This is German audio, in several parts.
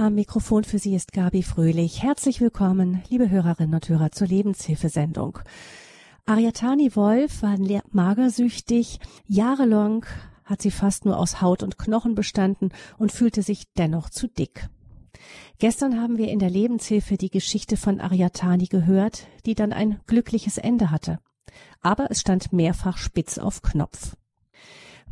Am Mikrofon für Sie ist Gabi Fröhlich. Herzlich willkommen, liebe Hörerinnen und Hörer zur Lebenshilfesendung. Ariatani Wolf war magersüchtig. Jahrelang hat sie fast nur aus Haut und Knochen bestanden und fühlte sich dennoch zu dick. Gestern haben wir in der Lebenshilfe die Geschichte von Ariatani gehört, die dann ein glückliches Ende hatte. Aber es stand mehrfach spitz auf Knopf.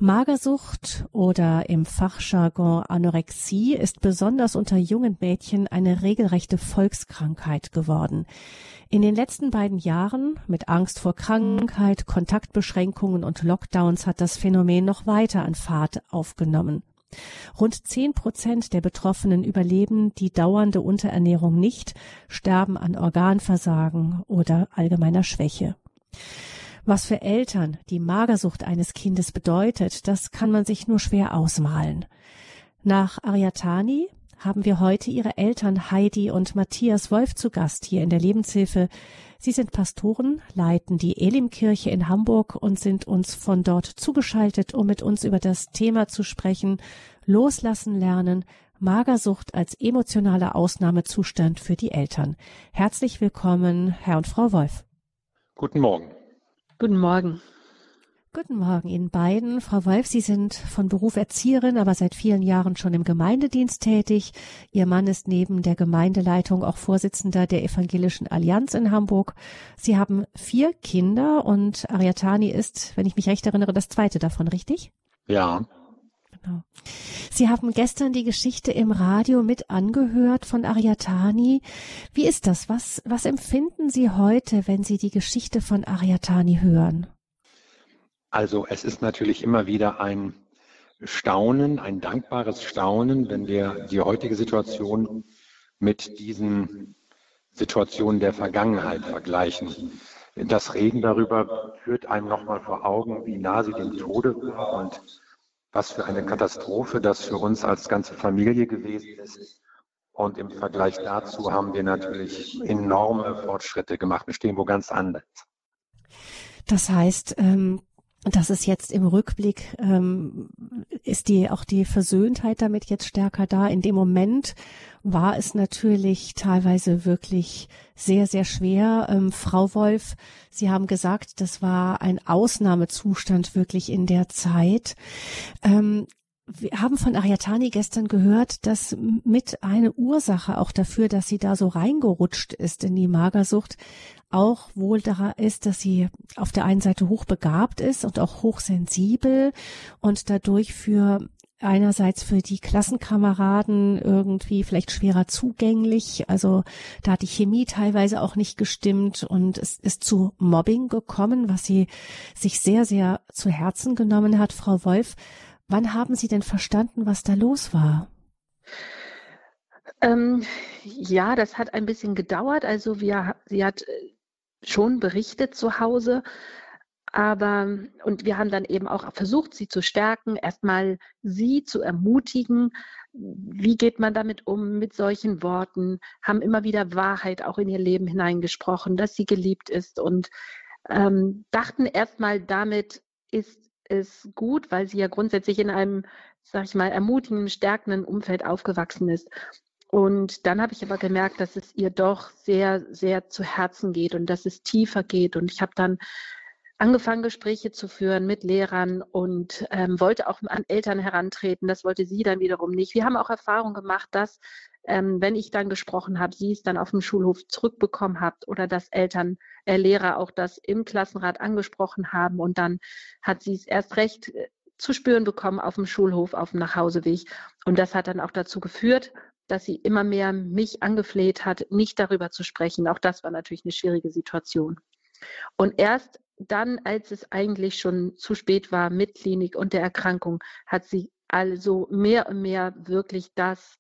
Magersucht oder im Fachjargon Anorexie ist besonders unter jungen Mädchen eine regelrechte Volkskrankheit geworden. In den letzten beiden Jahren mit Angst vor Krankheit, Kontaktbeschränkungen und Lockdowns hat das Phänomen noch weiter an Fahrt aufgenommen. Rund zehn Prozent der Betroffenen überleben die dauernde Unterernährung nicht, sterben an Organversagen oder allgemeiner Schwäche. Was für Eltern die Magersucht eines Kindes bedeutet, das kann man sich nur schwer ausmalen. Nach Ariatani haben wir heute ihre Eltern Heidi und Matthias Wolf zu Gast hier in der Lebenshilfe. Sie sind Pastoren, leiten die Elimkirche in Hamburg und sind uns von dort zugeschaltet, um mit uns über das Thema zu sprechen. Loslassen lernen, Magersucht als emotionaler Ausnahmezustand für die Eltern. Herzlich willkommen, Herr und Frau Wolf. Guten Morgen. Guten Morgen. Guten Morgen Ihnen beiden. Frau Wolf, Sie sind von Beruf Erzieherin, aber seit vielen Jahren schon im Gemeindedienst tätig. Ihr Mann ist neben der Gemeindeleitung auch Vorsitzender der Evangelischen Allianz in Hamburg. Sie haben vier Kinder und Ariatani ist, wenn ich mich recht erinnere, das zweite davon, richtig? Ja. Genau. Sie haben gestern die Geschichte im Radio mit angehört von Ariatani. Wie ist das? Was, was empfinden Sie heute, wenn Sie die Geschichte von Ariatani hören? Also es ist natürlich immer wieder ein Staunen, ein dankbares Staunen, wenn wir die heutige Situation mit diesen Situationen der Vergangenheit vergleichen. Das Reden darüber führt einem nochmal vor Augen, wie nah sie dem Tode war und was für eine Katastrophe das für uns als ganze Familie gewesen ist. Und im Vergleich dazu haben wir natürlich enorme Fortschritte gemacht. Wir stehen wo ganz anders. Das heißt, ähm, das ist jetzt im Rückblick, ähm, ist die auch die Versöhntheit damit jetzt stärker da. In dem Moment war es natürlich teilweise wirklich sehr, sehr schwer. Ähm, Frau Wolf, Sie haben gesagt, das war ein Ausnahmezustand wirklich in der Zeit. Ähm, wir haben von Ariatani gestern gehört, dass mit eine Ursache auch dafür, dass sie da so reingerutscht ist in die Magersucht, auch wohl daran ist, dass sie auf der einen Seite hochbegabt ist und auch hochsensibel und dadurch für einerseits für die Klassenkameraden irgendwie vielleicht schwerer zugänglich. Also da hat die Chemie teilweise auch nicht gestimmt und es ist zu Mobbing gekommen, was sie sich sehr, sehr zu Herzen genommen hat. Frau Wolf, wann haben Sie denn verstanden, was da los war? Ähm, ja, das hat ein bisschen gedauert. Also wir, sie hat äh, schon berichtet zu Hause, aber, und wir haben dann eben auch versucht, sie zu stärken, erstmal sie zu ermutigen. Wie geht man damit um mit solchen Worten? Haben immer wieder Wahrheit auch in ihr Leben hineingesprochen, dass sie geliebt ist und ähm, dachten erstmal, damit ist es gut, weil sie ja grundsätzlich in einem, sag ich mal, ermutigenden, stärkenden Umfeld aufgewachsen ist. Und dann habe ich aber gemerkt, dass es ihr doch sehr, sehr zu Herzen geht und dass es tiefer geht. Und ich habe dann angefangen, Gespräche zu führen mit Lehrern und ähm, wollte auch an Eltern herantreten. Das wollte sie dann wiederum nicht. Wir haben auch Erfahrung gemacht, dass ähm, wenn ich dann gesprochen habe, sie es dann auf dem Schulhof zurückbekommen hat oder dass Eltern, äh, Lehrer auch das im Klassenrat angesprochen haben und dann hat sie es erst recht äh, zu spüren bekommen auf dem Schulhof, auf dem Nachhauseweg. Und das hat dann auch dazu geführt, dass sie immer mehr mich angefleht hat, nicht darüber zu sprechen. Auch das war natürlich eine schwierige Situation. Und erst dann, als es eigentlich schon zu spät war mit Klinik und der Erkrankung, hat sie also mehr und mehr wirklich das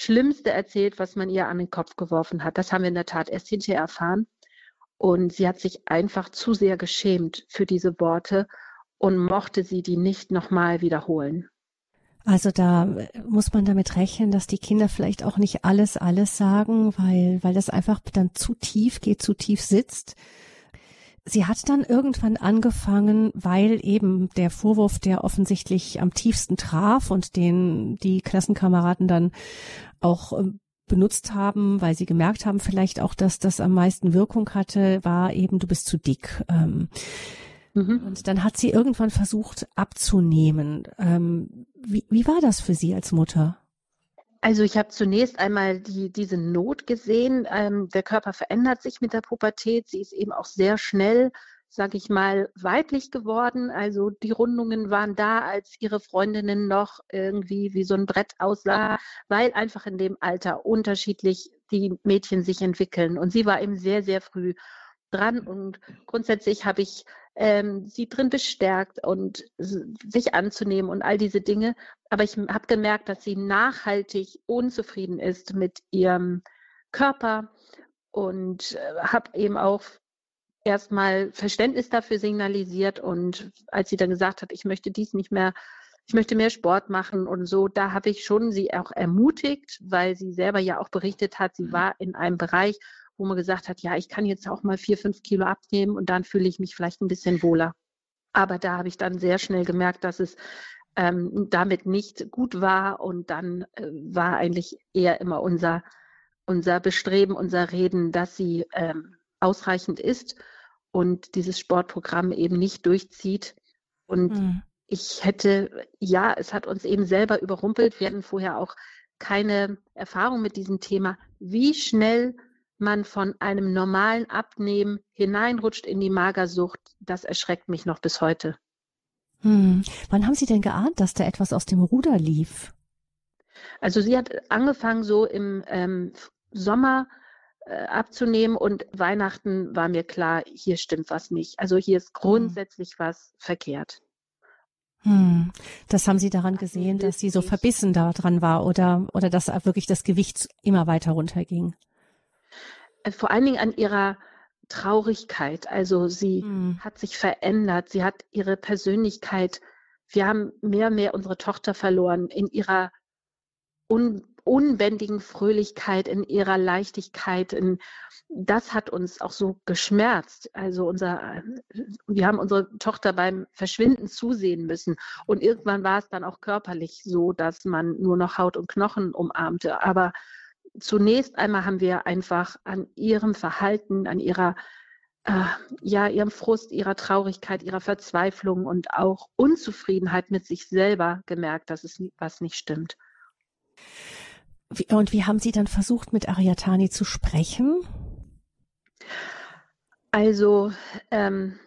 Schlimmste erzählt, was man ihr an den Kopf geworfen hat. Das haben wir in der Tat erst hinterher erfahren. Und sie hat sich einfach zu sehr geschämt für diese Worte und mochte sie die nicht nochmal wiederholen. Also da muss man damit rechnen, dass die Kinder vielleicht auch nicht alles, alles sagen, weil, weil das einfach dann zu tief geht, zu tief sitzt. Sie hat dann irgendwann angefangen, weil eben der Vorwurf, der offensichtlich am tiefsten traf und den die Klassenkameraden dann auch äh, benutzt haben, weil sie gemerkt haben vielleicht auch, dass das am meisten Wirkung hatte, war eben, du bist zu dick. Ähm, mhm. Und dann hat sie irgendwann versucht abzunehmen. Ähm, wie, wie war das für Sie als Mutter? Also ich habe zunächst einmal die, diese Not gesehen. Ähm, der Körper verändert sich mit der Pubertät. Sie ist eben auch sehr schnell, sage ich mal, weiblich geworden. Also die Rundungen waren da, als ihre Freundinnen noch irgendwie wie so ein Brett aussah, weil einfach in dem Alter unterschiedlich die Mädchen sich entwickeln. Und sie war eben sehr, sehr früh dran und grundsätzlich habe ich ähm, sie drin bestärkt und sich anzunehmen und all diese Dinge. Aber ich habe gemerkt, dass sie nachhaltig unzufrieden ist mit ihrem Körper und äh, habe eben auch erstmal Verständnis dafür signalisiert. Und als sie dann gesagt hat, ich möchte dies nicht mehr, ich möchte mehr Sport machen und so, da habe ich schon sie auch ermutigt, weil sie selber ja auch berichtet hat, sie mhm. war in einem Bereich, wo man gesagt hat, ja, ich kann jetzt auch mal vier, fünf Kilo abnehmen und dann fühle ich mich vielleicht ein bisschen wohler. Aber da habe ich dann sehr schnell gemerkt, dass es ähm, damit nicht gut war und dann äh, war eigentlich eher immer unser, unser Bestreben, unser Reden, dass sie ähm, ausreichend ist und dieses Sportprogramm eben nicht durchzieht. Und mhm. ich hätte, ja, es hat uns eben selber überrumpelt. Wir hatten vorher auch keine Erfahrung mit diesem Thema, wie schnell man von einem normalen Abnehmen hineinrutscht in die Magersucht, das erschreckt mich noch bis heute. Hm. Wann haben Sie denn geahnt, dass da etwas aus dem Ruder lief? Also sie hat angefangen so im ähm, Sommer äh, abzunehmen und Weihnachten war mir klar, hier stimmt was nicht. Also hier ist hm. grundsätzlich hm. was verkehrt. Hm. Das haben Sie daran gesehen, dass sie so verbissen daran war oder, oder dass wirklich das Gewicht immer weiter runterging? Äh, vor allen Dingen an ihrer Traurigkeit. Also sie mhm. hat sich verändert, sie hat ihre Persönlichkeit, wir haben mehr und mehr unsere Tochter verloren in ihrer un unbändigen Fröhlichkeit, in ihrer Leichtigkeit. In, das hat uns auch so geschmerzt. Also unser, wir haben unsere Tochter beim Verschwinden zusehen müssen. Und irgendwann war es dann auch körperlich so, dass man nur noch Haut und Knochen umarmte. Aber zunächst einmal haben wir einfach an ihrem Verhalten, an ihrer äh, ja, ihrem Frust, ihrer Traurigkeit, ihrer Verzweiflung und auch Unzufriedenheit mit sich selber gemerkt, dass es was nicht stimmt. Und wie haben Sie dann versucht, mit Ariatani zu sprechen? Also ähm,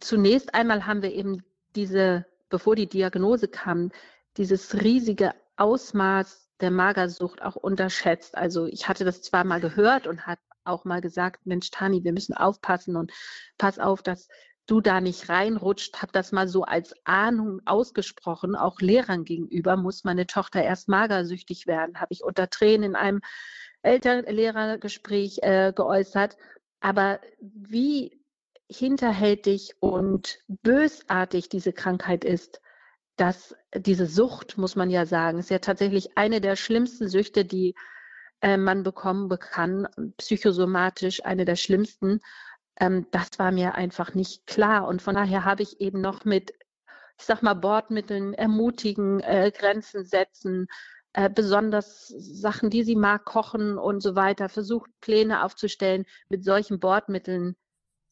zunächst einmal haben wir eben diese, bevor die Diagnose kam, dieses riesige Ausmaß der Magersucht auch unterschätzt. Also ich hatte das zwar mal gehört und hat auch mal gesagt, Mensch, Tani, wir müssen aufpassen und pass auf, dass du da nicht reinrutscht, habe das mal so als Ahnung ausgesprochen, auch Lehrern gegenüber, muss meine Tochter erst magersüchtig werden, habe ich unter Tränen in einem Elternlehrergespräch äh, geäußert. Aber wie hinterhältig und bösartig diese Krankheit ist, dass diese Sucht, muss man ja sagen, ist ja tatsächlich eine der schlimmsten Süchte, die äh, man bekommen kann, psychosomatisch eine der schlimmsten. Ähm, das war mir einfach nicht klar. Und von daher habe ich eben noch mit, ich sag mal, Bordmitteln ermutigen, äh, Grenzen setzen, äh, besonders Sachen, die sie mag, kochen und so weiter, versucht Pläne aufzustellen, mit solchen Bordmitteln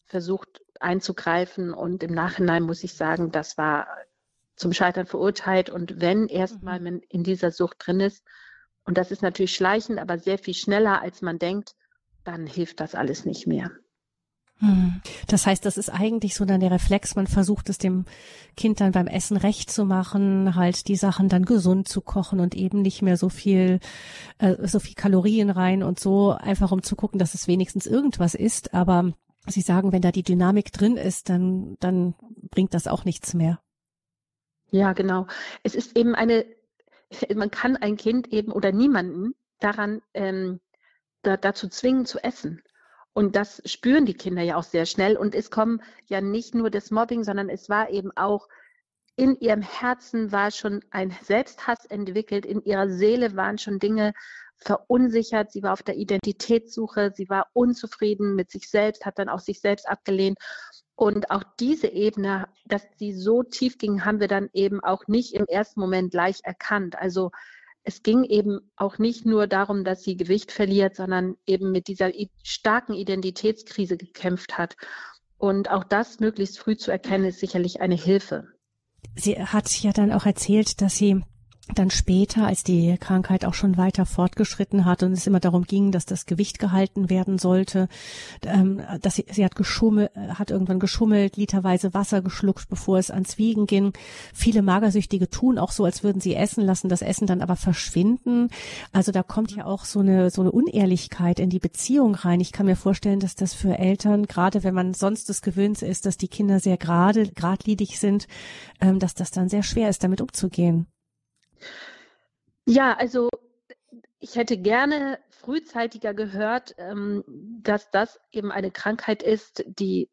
versucht einzugreifen. Und im Nachhinein muss ich sagen, das war zum Scheitern verurteilt. Und wenn erstmal mhm. man in dieser Sucht drin ist, und das ist natürlich schleichend, aber sehr viel schneller, als man denkt, dann hilft das alles nicht mehr. Hm. Das heißt, das ist eigentlich so dann der Reflex, man versucht es dem Kind dann beim Essen recht zu machen, halt die Sachen dann gesund zu kochen und eben nicht mehr so viel, äh, so viel Kalorien rein und so, einfach um zu gucken, dass es wenigstens irgendwas ist. Aber Sie sagen, wenn da die Dynamik drin ist, dann, dann bringt das auch nichts mehr. Ja, genau. Es ist eben eine, man kann ein Kind eben oder niemanden daran ähm, da, dazu zwingen zu essen. Und das spüren die Kinder ja auch sehr schnell. Und es kommen ja nicht nur das Mobbing, sondern es war eben auch in ihrem Herzen war schon ein Selbsthass entwickelt, in ihrer Seele waren schon Dinge verunsichert, sie war auf der Identitätssuche, sie war unzufrieden mit sich selbst, hat dann auch sich selbst abgelehnt. Und auch diese Ebene, dass sie so tief ging, haben wir dann eben auch nicht im ersten Moment gleich erkannt. Also es ging eben auch nicht nur darum, dass sie Gewicht verliert, sondern eben mit dieser starken Identitätskrise gekämpft hat. Und auch das möglichst früh zu erkennen, ist sicherlich eine Hilfe. Sie hat ja dann auch erzählt, dass sie dann später, als die Krankheit auch schon weiter fortgeschritten hat und es immer darum ging, dass das Gewicht gehalten werden sollte, ähm, dass sie, sie hat geschummelt, hat irgendwann geschummelt, literweise Wasser geschluckt, bevor es ans Wiegen ging. Viele Magersüchtige tun auch so, als würden sie essen lassen, das Essen dann aber verschwinden. Also da kommt ja auch so eine, so eine Unehrlichkeit in die Beziehung rein. Ich kann mir vorstellen, dass das für Eltern, gerade wenn man sonst es gewöhnt ist, dass die Kinder sehr gerade, gradlinig sind, ähm, dass das dann sehr schwer ist, damit umzugehen. Ja, also ich hätte gerne frühzeitiger gehört, ähm, dass das eben eine Krankheit ist, die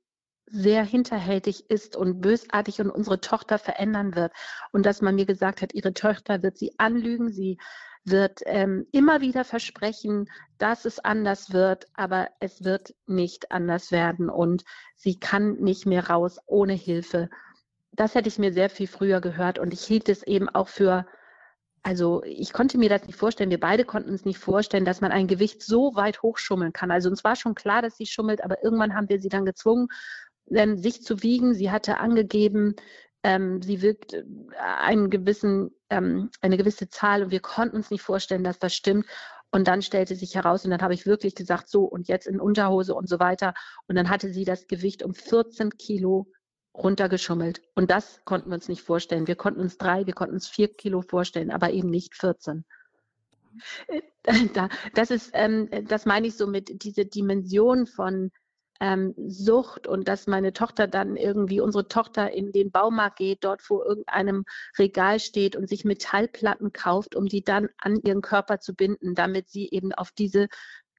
sehr hinterhältig ist und bösartig und unsere Tochter verändern wird. Und dass man mir gesagt hat, ihre Tochter wird sie anlügen, sie wird ähm, immer wieder versprechen, dass es anders wird, aber es wird nicht anders werden und sie kann nicht mehr raus ohne Hilfe. Das hätte ich mir sehr viel früher gehört und ich hielt es eben auch für also ich konnte mir das nicht vorstellen, wir beide konnten uns nicht vorstellen, dass man ein Gewicht so weit hochschummeln kann. Also uns war schon klar, dass sie schummelt, aber irgendwann haben wir sie dann gezwungen, sich zu wiegen. Sie hatte angegeben, ähm, sie wirkt äh, einen gewissen, ähm, eine gewisse Zahl und wir konnten uns nicht vorstellen, dass das stimmt. Und dann stellte sich heraus, und dann habe ich wirklich gesagt, so und jetzt in Unterhose und so weiter. Und dann hatte sie das Gewicht um 14 Kilo runtergeschummelt. Und das konnten wir uns nicht vorstellen. Wir konnten uns drei, wir konnten uns vier Kilo vorstellen, aber eben nicht 14. Äh, das ist, ähm, das meine ich so mit dieser Dimension von ähm, Sucht und dass meine Tochter dann irgendwie, unsere Tochter in den Baumarkt geht, dort vor irgendeinem Regal steht und sich Metallplatten kauft, um die dann an ihren Körper zu binden, damit sie eben auf diese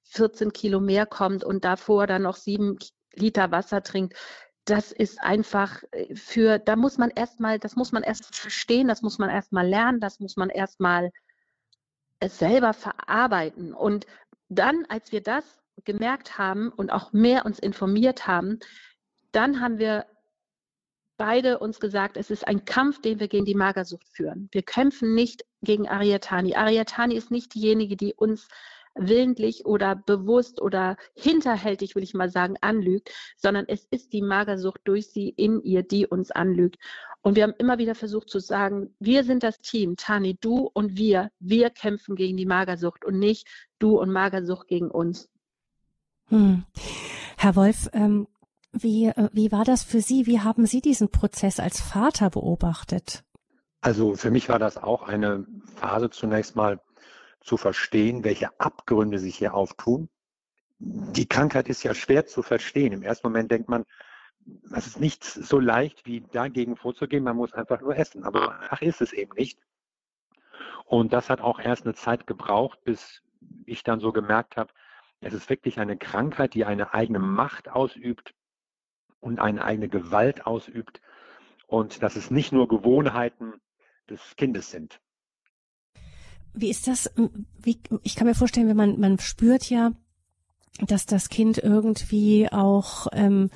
14 Kilo mehr kommt und davor dann noch sieben Liter Wasser trinkt das ist einfach äh, für, da muss man erstmal, das muss man erst verstehen, das muss man erstmal lernen, das muss man erstmal es selber verarbeiten. Und dann, als wir das gemerkt haben und auch mehr uns informiert haben, dann haben wir beide uns gesagt, es ist ein Kampf, den wir gegen die Magersucht führen. Wir kämpfen nicht gegen Ariatani. Ariatani ist nicht diejenige, die uns willentlich oder bewusst oder hinterhältig, will ich mal sagen, anlügt, sondern es ist die Magersucht durch sie in ihr, die uns anlügt. Und wir haben immer wieder versucht zu sagen, wir sind das Team, Tani, du und wir, wir kämpfen gegen die Magersucht und nicht du und Magersucht gegen uns. Hm. Herr Wolf, ähm, wie, äh, wie war das für Sie? Wie haben Sie diesen Prozess als Vater beobachtet? Also für mich war das auch eine Phase zunächst mal zu verstehen, welche Abgründe sich hier auftun. Die Krankheit ist ja schwer zu verstehen. Im ersten Moment denkt man, es ist nicht so leicht, wie dagegen vorzugehen. Man muss einfach nur essen. Aber ach, ist es eben nicht. Und das hat auch erst eine Zeit gebraucht, bis ich dann so gemerkt habe, es ist wirklich eine Krankheit, die eine eigene Macht ausübt und eine eigene Gewalt ausübt. Und dass es nicht nur Gewohnheiten des Kindes sind. Wie ist das? Wie, ich kann mir vorstellen, wenn man, man spürt ja, dass das Kind irgendwie auch ähm,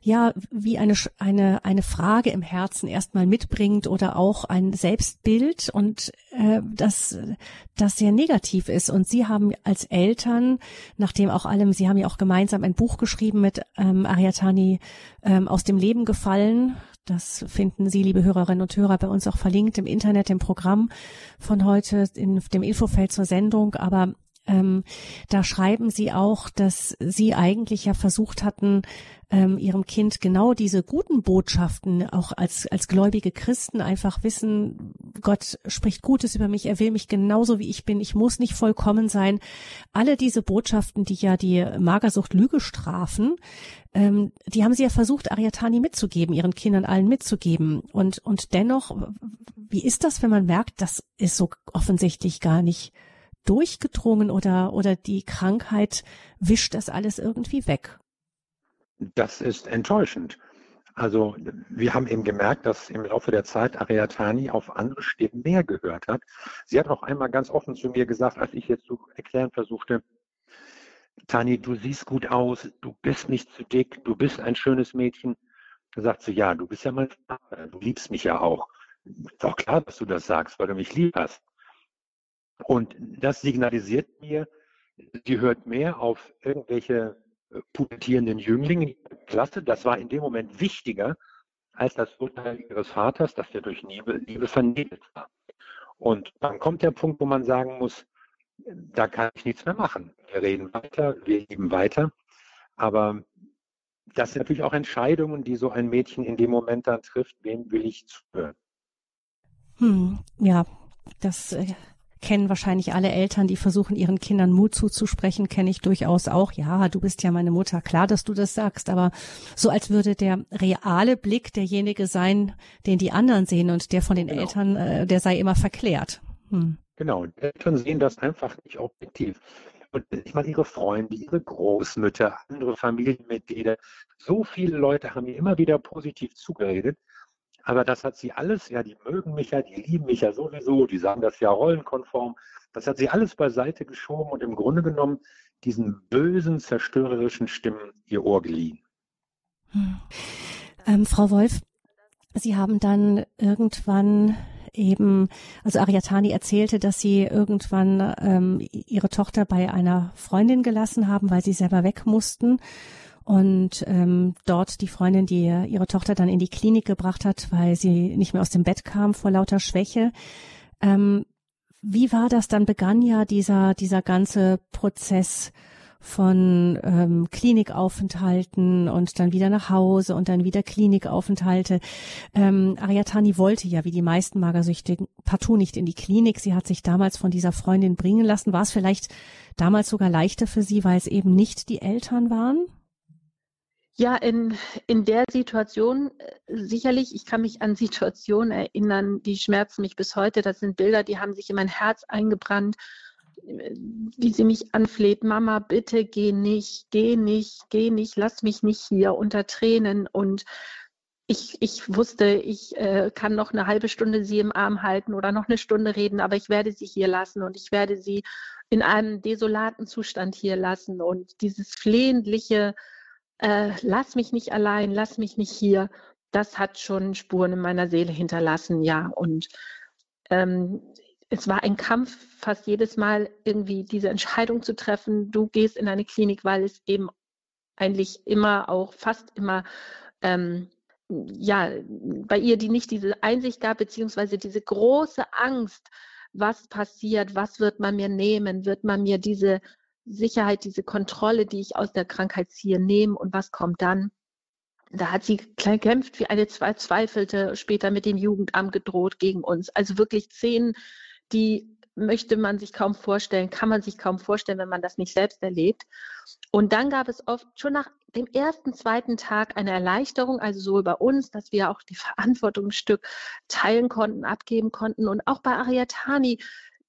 ja wie eine eine eine Frage im Herzen erstmal mitbringt oder auch ein Selbstbild und äh, das das sehr negativ ist und Sie haben als Eltern nachdem auch allem Sie haben ja auch gemeinsam ein Buch geschrieben mit ähm, Ariatani ähm, aus dem Leben gefallen das finden Sie, liebe Hörerinnen und Hörer, bei uns auch verlinkt im Internet, im Programm von heute, in dem Infofeld zur Sendung. Aber ähm, da schreiben Sie auch, dass Sie eigentlich ja versucht hatten, ähm, Ihrem Kind genau diese guten Botschaften auch als, als gläubige Christen einfach wissen, Gott spricht Gutes über mich, er will mich genauso wie ich bin, ich muss nicht vollkommen sein. Alle diese Botschaften, die ja die Magersucht Lüge strafen, ähm, die haben Sie ja versucht, Ariatani mitzugeben, Ihren Kindern allen mitzugeben. Und, und dennoch, wie ist das, wenn man merkt, das ist so offensichtlich gar nicht durchgedrungen oder, oder die Krankheit wischt das alles irgendwie weg? Das ist enttäuschend. Also wir haben eben gemerkt, dass im Laufe der Zeit Ariatani auf andere Stimmen mehr gehört hat. Sie hat auch einmal ganz offen zu mir gesagt, als ich jetzt zu erklären versuchte, Tani, du siehst gut aus, du bist nicht zu dick, du bist ein schönes Mädchen, Da sagt sie, ja, du bist ja mein Vater, du liebst mich ja auch. Ist auch klar, dass du das sagst, weil du mich lieb hast. Und das signalisiert mir, sie hört mehr auf irgendwelche äh, pubertierenden Jünglinge in der Klasse. Das war in dem Moment wichtiger als das Urteil ihres Vaters, dass der durch Liebe, Liebe vernebelt war. Und dann kommt der Punkt, wo man sagen muss, da kann ich nichts mehr machen. Wir reden weiter, wir lieben weiter. Aber das sind natürlich auch Entscheidungen, die so ein Mädchen in dem Moment dann trifft, wem will ich zuhören. Hm, ja, das äh, kennen wahrscheinlich alle Eltern, die versuchen, ihren Kindern Mut zuzusprechen, kenne ich durchaus auch. Ja, du bist ja meine Mutter, klar, dass du das sagst, aber so als würde der reale Blick derjenige sein, den die anderen sehen und der von den genau. Eltern, äh, der sei immer verklärt. Hm. Genau, die Eltern sehen das einfach nicht objektiv. Und ich meine, ihre Freunde, ihre Großmütter, andere Familienmitglieder, so viele Leute haben mir immer wieder positiv zugeredet. Aber das hat sie alles, ja, die mögen mich ja, die lieben mich ja sowieso, die sagen das ja rollenkonform. Das hat sie alles beiseite geschoben und im Grunde genommen diesen bösen, zerstörerischen Stimmen ihr Ohr geliehen. Hm. Ähm, Frau Wolf, Sie haben dann irgendwann eben, also Ariatani erzählte, dass sie irgendwann ähm, ihre Tochter bei einer Freundin gelassen haben, weil sie selber weg mussten und ähm, dort die Freundin, die ihre Tochter dann in die Klinik gebracht hat, weil sie nicht mehr aus dem Bett kam vor lauter Schwäche. Ähm, wie war das? Dann begann ja dieser dieser ganze Prozess von ähm, Klinikaufenthalten und dann wieder nach Hause und dann wieder Klinikaufenthalte. Ähm, Ariatani wollte ja, wie die meisten Magersüchtigen, partout nicht in die Klinik. Sie hat sich damals von dieser Freundin bringen lassen. War es vielleicht damals sogar leichter für sie, weil es eben nicht die Eltern waren? Ja, in, in der Situation äh, sicherlich, ich kann mich an Situationen erinnern, die schmerzen mich bis heute. Das sind Bilder, die haben sich in mein Herz eingebrannt, äh, wie sie mich anfleht, Mama, bitte geh nicht, geh nicht, geh nicht, lass mich nicht hier unter Tränen. Und ich, ich wusste, ich äh, kann noch eine halbe Stunde sie im Arm halten oder noch eine Stunde reden, aber ich werde sie hier lassen und ich werde sie in einem desolaten Zustand hier lassen. Und dieses flehentliche, äh, lass mich nicht allein, lass mich nicht hier, das hat schon Spuren in meiner Seele hinterlassen, ja. Und ähm, es war ein Kampf, fast jedes Mal irgendwie diese Entscheidung zu treffen, du gehst in eine Klinik, weil es eben eigentlich immer auch fast immer ähm, ja bei ihr die nicht diese Einsicht gab beziehungsweise diese große Angst, was passiert, was wird man mir nehmen, wird man mir diese Sicherheit, diese Kontrolle, die ich aus der Krankheit ziehe, nehmen und was kommt dann? Da hat sie gekämpft wie eine Verzweifelte, später mit dem Jugendamt gedroht gegen uns. Also wirklich Szenen, die möchte man sich kaum vorstellen, kann man sich kaum vorstellen, wenn man das nicht selbst erlebt. Und dann gab es oft schon nach dem ersten, zweiten Tag eine Erleichterung, also so über uns, dass wir auch die Verantwortung ein Stück teilen konnten, abgeben konnten. Und auch bei Ariatani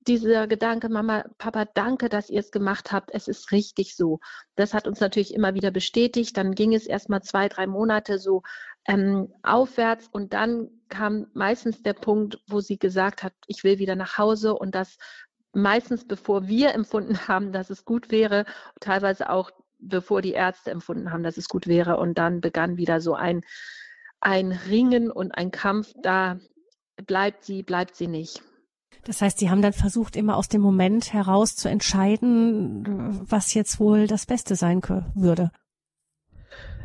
dieser Gedanke, Mama, Papa, danke, dass ihr es gemacht habt. Es ist richtig so. Das hat uns natürlich immer wieder bestätigt. Dann ging es erst mal zwei, drei Monate so ähm, aufwärts und dann kam meistens der Punkt, wo sie gesagt hat, ich will wieder nach Hause und das meistens bevor wir empfunden haben, dass es gut wäre, teilweise auch bevor die Ärzte empfunden haben, dass es gut wäre und dann begann wieder so ein ein Ringen und ein Kampf, da bleibt sie, bleibt sie nicht. Das heißt, Sie haben dann versucht, immer aus dem Moment heraus zu entscheiden, was jetzt wohl das Beste sein würde.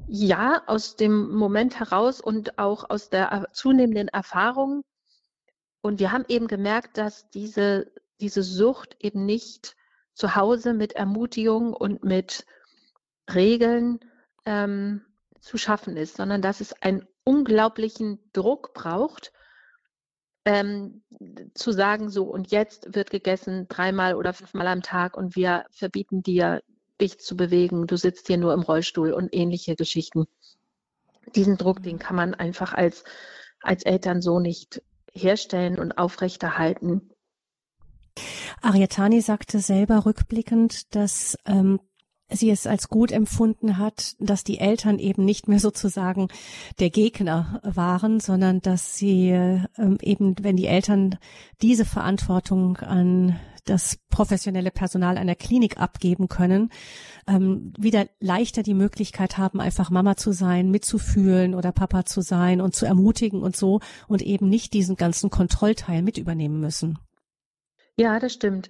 Ja, aus dem Moment heraus und auch aus der zunehmenden Erfahrung. Und wir haben eben gemerkt, dass diese, diese Sucht eben nicht zu Hause mit Ermutigung und mit Regeln ähm, zu schaffen ist, sondern dass es einen unglaublichen Druck braucht, ähm, zu sagen, so und jetzt wird gegessen dreimal oder fünfmal am Tag und wir verbieten dir, dich zu bewegen, du sitzt hier nur im Rollstuhl und ähnliche Geschichten. Diesen Druck, den kann man einfach als, als Eltern so nicht herstellen und aufrechterhalten. Ariatani sagte selber rückblickend, dass ähm, sie es als gut empfunden hat, dass die Eltern eben nicht mehr sozusagen der Gegner waren, sondern dass sie ähm, eben, wenn die Eltern diese Verantwortung an das professionelle Personal einer Klinik abgeben können, ähm, wieder leichter die Möglichkeit haben, einfach Mama zu sein, mitzufühlen oder Papa zu sein und zu ermutigen und so und eben nicht diesen ganzen Kontrollteil mit übernehmen müssen. Ja, das stimmt.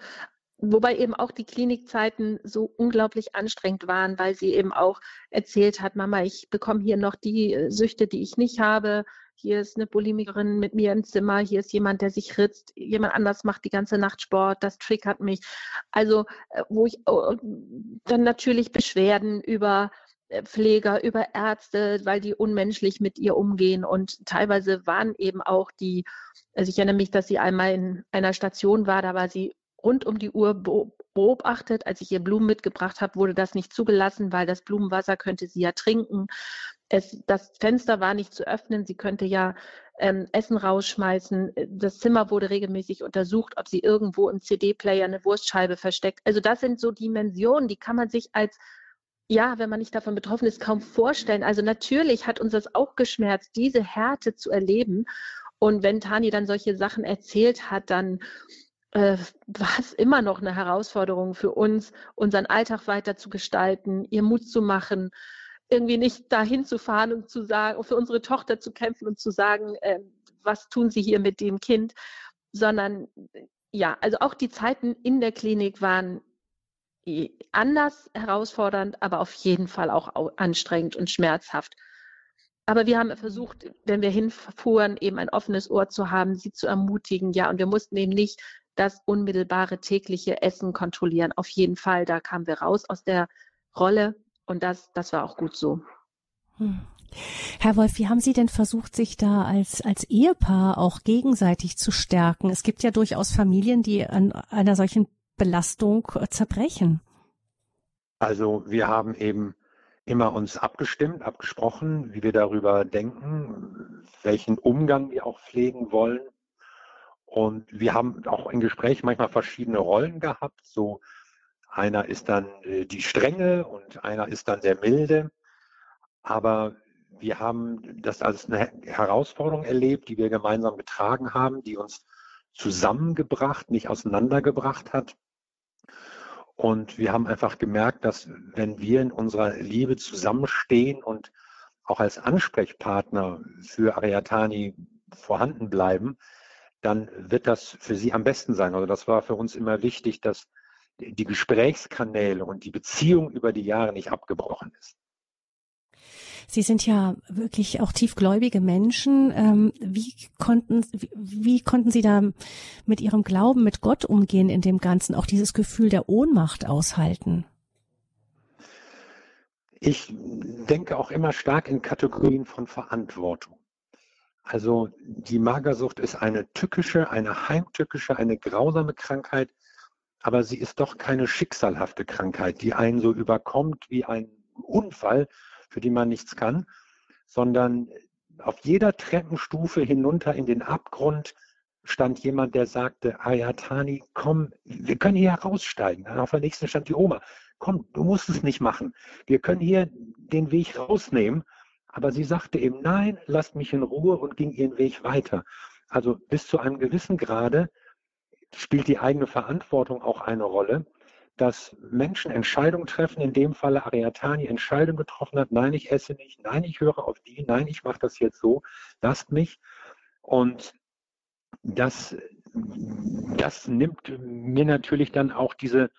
Wobei eben auch die Klinikzeiten so unglaublich anstrengend waren, weil sie eben auch erzählt hat, Mama, ich bekomme hier noch die äh, Süchte, die ich nicht habe. Hier ist eine Bulimikerin mit mir im Zimmer, hier ist jemand, der sich ritzt, jemand anders macht die ganze Nacht Sport, das triggert mich. Also, äh, wo ich oh, dann natürlich Beschwerden über äh, Pfleger, über Ärzte, weil die unmenschlich mit ihr umgehen. Und teilweise waren eben auch die, also ich erinnere mich, dass sie einmal in einer Station war, da war sie rund um die Uhr beobachtet. Als ich ihr Blumen mitgebracht habe, wurde das nicht zugelassen, weil das Blumenwasser könnte sie ja trinken. Es, das Fenster war nicht zu öffnen. Sie könnte ja ähm, Essen rausschmeißen. Das Zimmer wurde regelmäßig untersucht, ob sie irgendwo im CD-Player eine Wurstscheibe versteckt. Also das sind so Dimensionen, die kann man sich als ja, wenn man nicht davon betroffen ist, kaum vorstellen. Also natürlich hat uns das auch geschmerzt, diese Härte zu erleben. Und wenn Tani dann solche Sachen erzählt hat, dann äh, war es immer noch eine Herausforderung für uns, unseren Alltag weiter zu gestalten, ihr Mut zu machen, irgendwie nicht dahin zu fahren und zu sagen, für unsere Tochter zu kämpfen und zu sagen, äh, was tun Sie hier mit dem Kind, sondern ja, also auch die Zeiten in der Klinik waren anders herausfordernd, aber auf jeden Fall auch anstrengend und schmerzhaft. Aber wir haben versucht, wenn wir hinfuhren, eben ein offenes Ohr zu haben, sie zu ermutigen. Ja, und wir mussten eben nicht das unmittelbare tägliche Essen kontrollieren. Auf jeden Fall, da kamen wir raus aus der Rolle und das, das war auch gut so. Hm. Herr Wolf, wie haben Sie denn versucht, sich da als, als Ehepaar auch gegenseitig zu stärken? Es gibt ja durchaus Familien, die an einer solchen Belastung äh, zerbrechen? Also wir haben eben immer uns abgestimmt, abgesprochen, wie wir darüber denken, welchen Umgang wir auch pflegen wollen. Und wir haben auch im Gespräch manchmal verschiedene Rollen gehabt. So einer ist dann äh, die Strenge und einer ist dann der Milde. Aber wir haben das als eine Herausforderung erlebt, die wir gemeinsam getragen haben, die uns zusammengebracht, nicht auseinandergebracht hat. Und wir haben einfach gemerkt, dass wenn wir in unserer Liebe zusammenstehen und auch als Ansprechpartner für Ariatani vorhanden bleiben, dann wird das für sie am besten sein. Also das war für uns immer wichtig, dass die Gesprächskanäle und die Beziehung über die Jahre nicht abgebrochen ist. Sie sind ja wirklich auch tiefgläubige Menschen. Ähm, wie konnten, wie konnten Sie da mit Ihrem Glauben, mit Gott umgehen in dem Ganzen, auch dieses Gefühl der Ohnmacht aushalten? Ich denke auch immer stark in Kategorien von Verantwortung. Also die Magersucht ist eine tückische, eine heimtückische, eine grausame Krankheit, aber sie ist doch keine schicksalhafte Krankheit, die einen so überkommt wie ein Unfall, für die man nichts kann, sondern auf jeder Treppenstufe hinunter in den Abgrund stand jemand, der sagte, Ayatani, komm, wir können hier raussteigen. Auf der nächsten stand die Oma, komm, du musst es nicht machen. Wir können hier den Weg rausnehmen. Aber sie sagte eben, nein, lasst mich in Ruhe und ging ihren Weg weiter. Also bis zu einem gewissen Grade spielt die eigene Verantwortung auch eine Rolle dass Menschen Entscheidungen treffen, in dem Falle Ariatani Entscheidungen getroffen hat, nein, ich esse nicht, nein, ich höre auf die, nein, ich mache das jetzt so, lasst mich. Und das, das nimmt mir natürlich dann auch diese,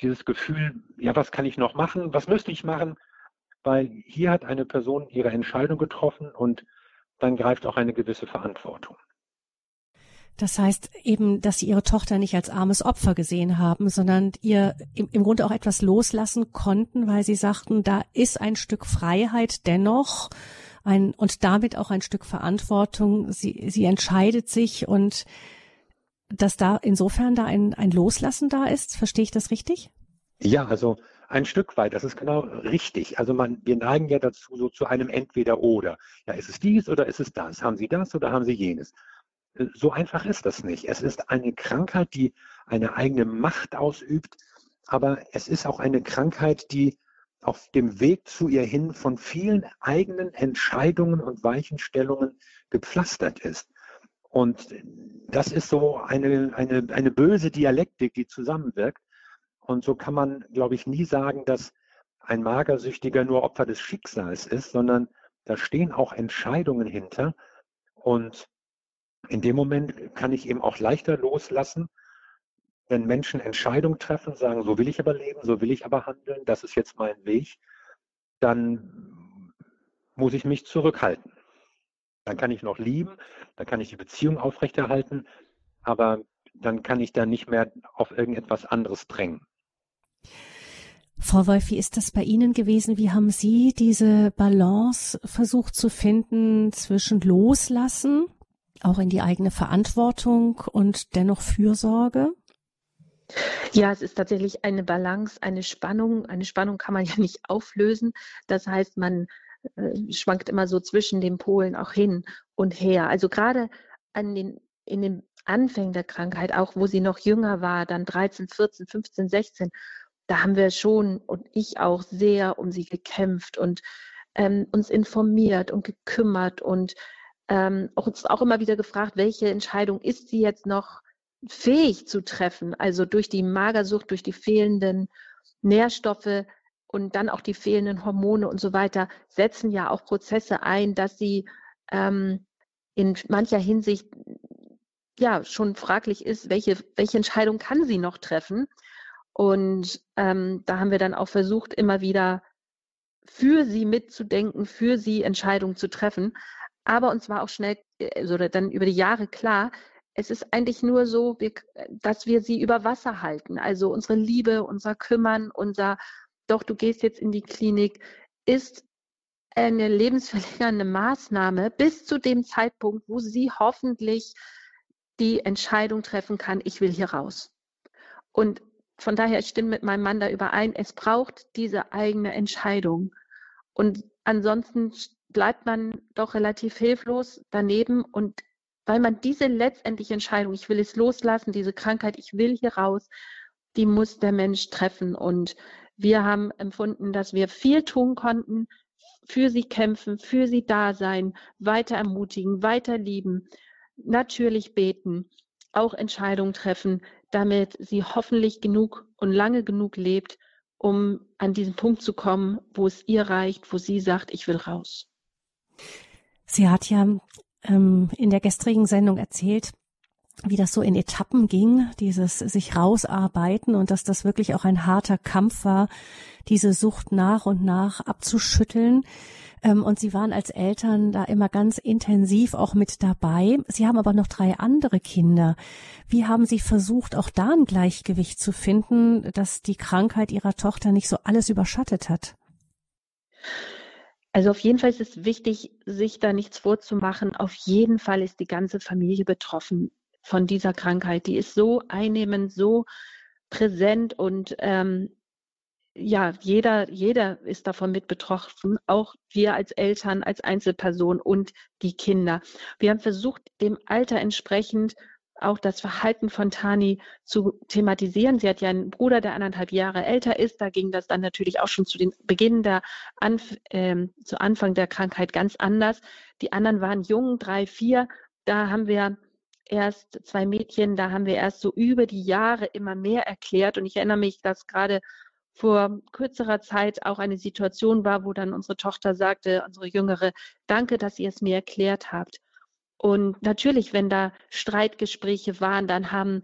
dieses Gefühl, ja, was kann ich noch machen, was müsste ich machen, weil hier hat eine Person ihre Entscheidung getroffen und dann greift auch eine gewisse Verantwortung. Das heißt eben, dass sie ihre Tochter nicht als armes Opfer gesehen haben, sondern ihr im, im Grunde auch etwas loslassen konnten, weil sie sagten, da ist ein Stück Freiheit dennoch ein, und damit auch ein Stück Verantwortung. Sie, sie entscheidet sich und dass da insofern da ein, ein Loslassen da ist. Verstehe ich das richtig? Ja, also ein Stück weit, das ist genau richtig. Also man, wir neigen ja dazu, so zu einem Entweder-Oder. Ja, ist es dies oder ist es das? Haben Sie das oder haben Sie jenes? So einfach ist das nicht. Es ist eine Krankheit, die eine eigene Macht ausübt, aber es ist auch eine Krankheit, die auf dem Weg zu ihr hin von vielen eigenen Entscheidungen und Weichenstellungen gepflastert ist. Und das ist so eine, eine, eine böse Dialektik, die zusammenwirkt. Und so kann man, glaube ich, nie sagen, dass ein Magersüchtiger nur Opfer des Schicksals ist, sondern da stehen auch Entscheidungen hinter. Und in dem Moment kann ich eben auch leichter loslassen, wenn Menschen Entscheidungen treffen, sagen, so will ich aber leben, so will ich aber handeln, das ist jetzt mein Weg, dann muss ich mich zurückhalten. Dann kann ich noch lieben, dann kann ich die Beziehung aufrechterhalten, aber dann kann ich da nicht mehr auf irgendetwas anderes drängen. Frau Wolf, wie ist das bei Ihnen gewesen? Wie haben Sie diese Balance versucht zu finden zwischen Loslassen, auch in die eigene Verantwortung und dennoch Fürsorge? Ja, es ist tatsächlich eine Balance, eine Spannung. Eine Spannung kann man ja nicht auflösen. Das heißt, man äh, schwankt immer so zwischen den Polen auch hin und her. Also gerade an den, in den Anfängen der Krankheit, auch wo sie noch jünger war, dann 13, 14, 15, 16, da haben wir schon und ich auch sehr um sie gekämpft und ähm, uns informiert und gekümmert und ähm, uns auch immer wieder gefragt, welche Entscheidung ist sie jetzt noch fähig zu treffen? Also durch die Magersucht, durch die fehlenden Nährstoffe und dann auch die fehlenden Hormone und so weiter setzen ja auch Prozesse ein, dass sie ähm, in mancher Hinsicht ja schon fraglich ist, welche, welche Entscheidung kann sie noch treffen? Und ähm, da haben wir dann auch versucht, immer wieder für sie mitzudenken, für sie Entscheidungen zu treffen. Aber uns war auch schnell, also dann über die Jahre klar, es ist eigentlich nur so, dass wir sie über Wasser halten. Also unsere Liebe, unser Kümmern, unser, doch du gehst jetzt in die Klinik, ist eine lebensverlängernde Maßnahme bis zu dem Zeitpunkt, wo sie hoffentlich die Entscheidung treffen kann, ich will hier raus. Und von daher, ich stimme mit meinem Mann da überein, es braucht diese eigene Entscheidung. Und ansonsten bleibt man doch relativ hilflos daneben und weil man diese letztendliche Entscheidung, ich will es loslassen, diese Krankheit, ich will hier raus, die muss der Mensch treffen. Und wir haben empfunden, dass wir viel tun konnten, für sie kämpfen, für sie da sein, weiter ermutigen, weiter lieben, natürlich beten, auch Entscheidungen treffen, damit sie hoffentlich genug und lange genug lebt, um an diesen Punkt zu kommen, wo es ihr reicht, wo sie sagt, ich will raus. Sie hat ja ähm, in der gestrigen Sendung erzählt, wie das so in Etappen ging, dieses sich rausarbeiten und dass das wirklich auch ein harter Kampf war, diese Sucht nach und nach abzuschütteln. Ähm, und Sie waren als Eltern da immer ganz intensiv auch mit dabei. Sie haben aber noch drei andere Kinder. Wie haben Sie versucht, auch da ein Gleichgewicht zu finden, dass die Krankheit Ihrer Tochter nicht so alles überschattet hat? Also auf jeden Fall ist es wichtig, sich da nichts vorzumachen. Auf jeden Fall ist die ganze Familie betroffen von dieser Krankheit. Die ist so einnehmend, so präsent und ähm, ja, jeder, jeder ist davon mit betroffen, auch wir als Eltern, als Einzelperson und die Kinder. Wir haben versucht, dem Alter entsprechend auch das Verhalten von Tani zu thematisieren. Sie hat ja einen Bruder, der anderthalb Jahre älter ist. Da ging das dann natürlich auch schon zu den Beginn der Anf äh, zu Anfang der Krankheit ganz anders. Die anderen waren jung, drei, vier. Da haben wir erst zwei Mädchen, da haben wir erst so über die Jahre immer mehr erklärt. Und ich erinnere mich, dass gerade vor kürzerer Zeit auch eine Situation war, wo dann unsere Tochter sagte, unsere Jüngere, danke, dass ihr es mir erklärt habt. Und natürlich, wenn da Streitgespräche waren, dann haben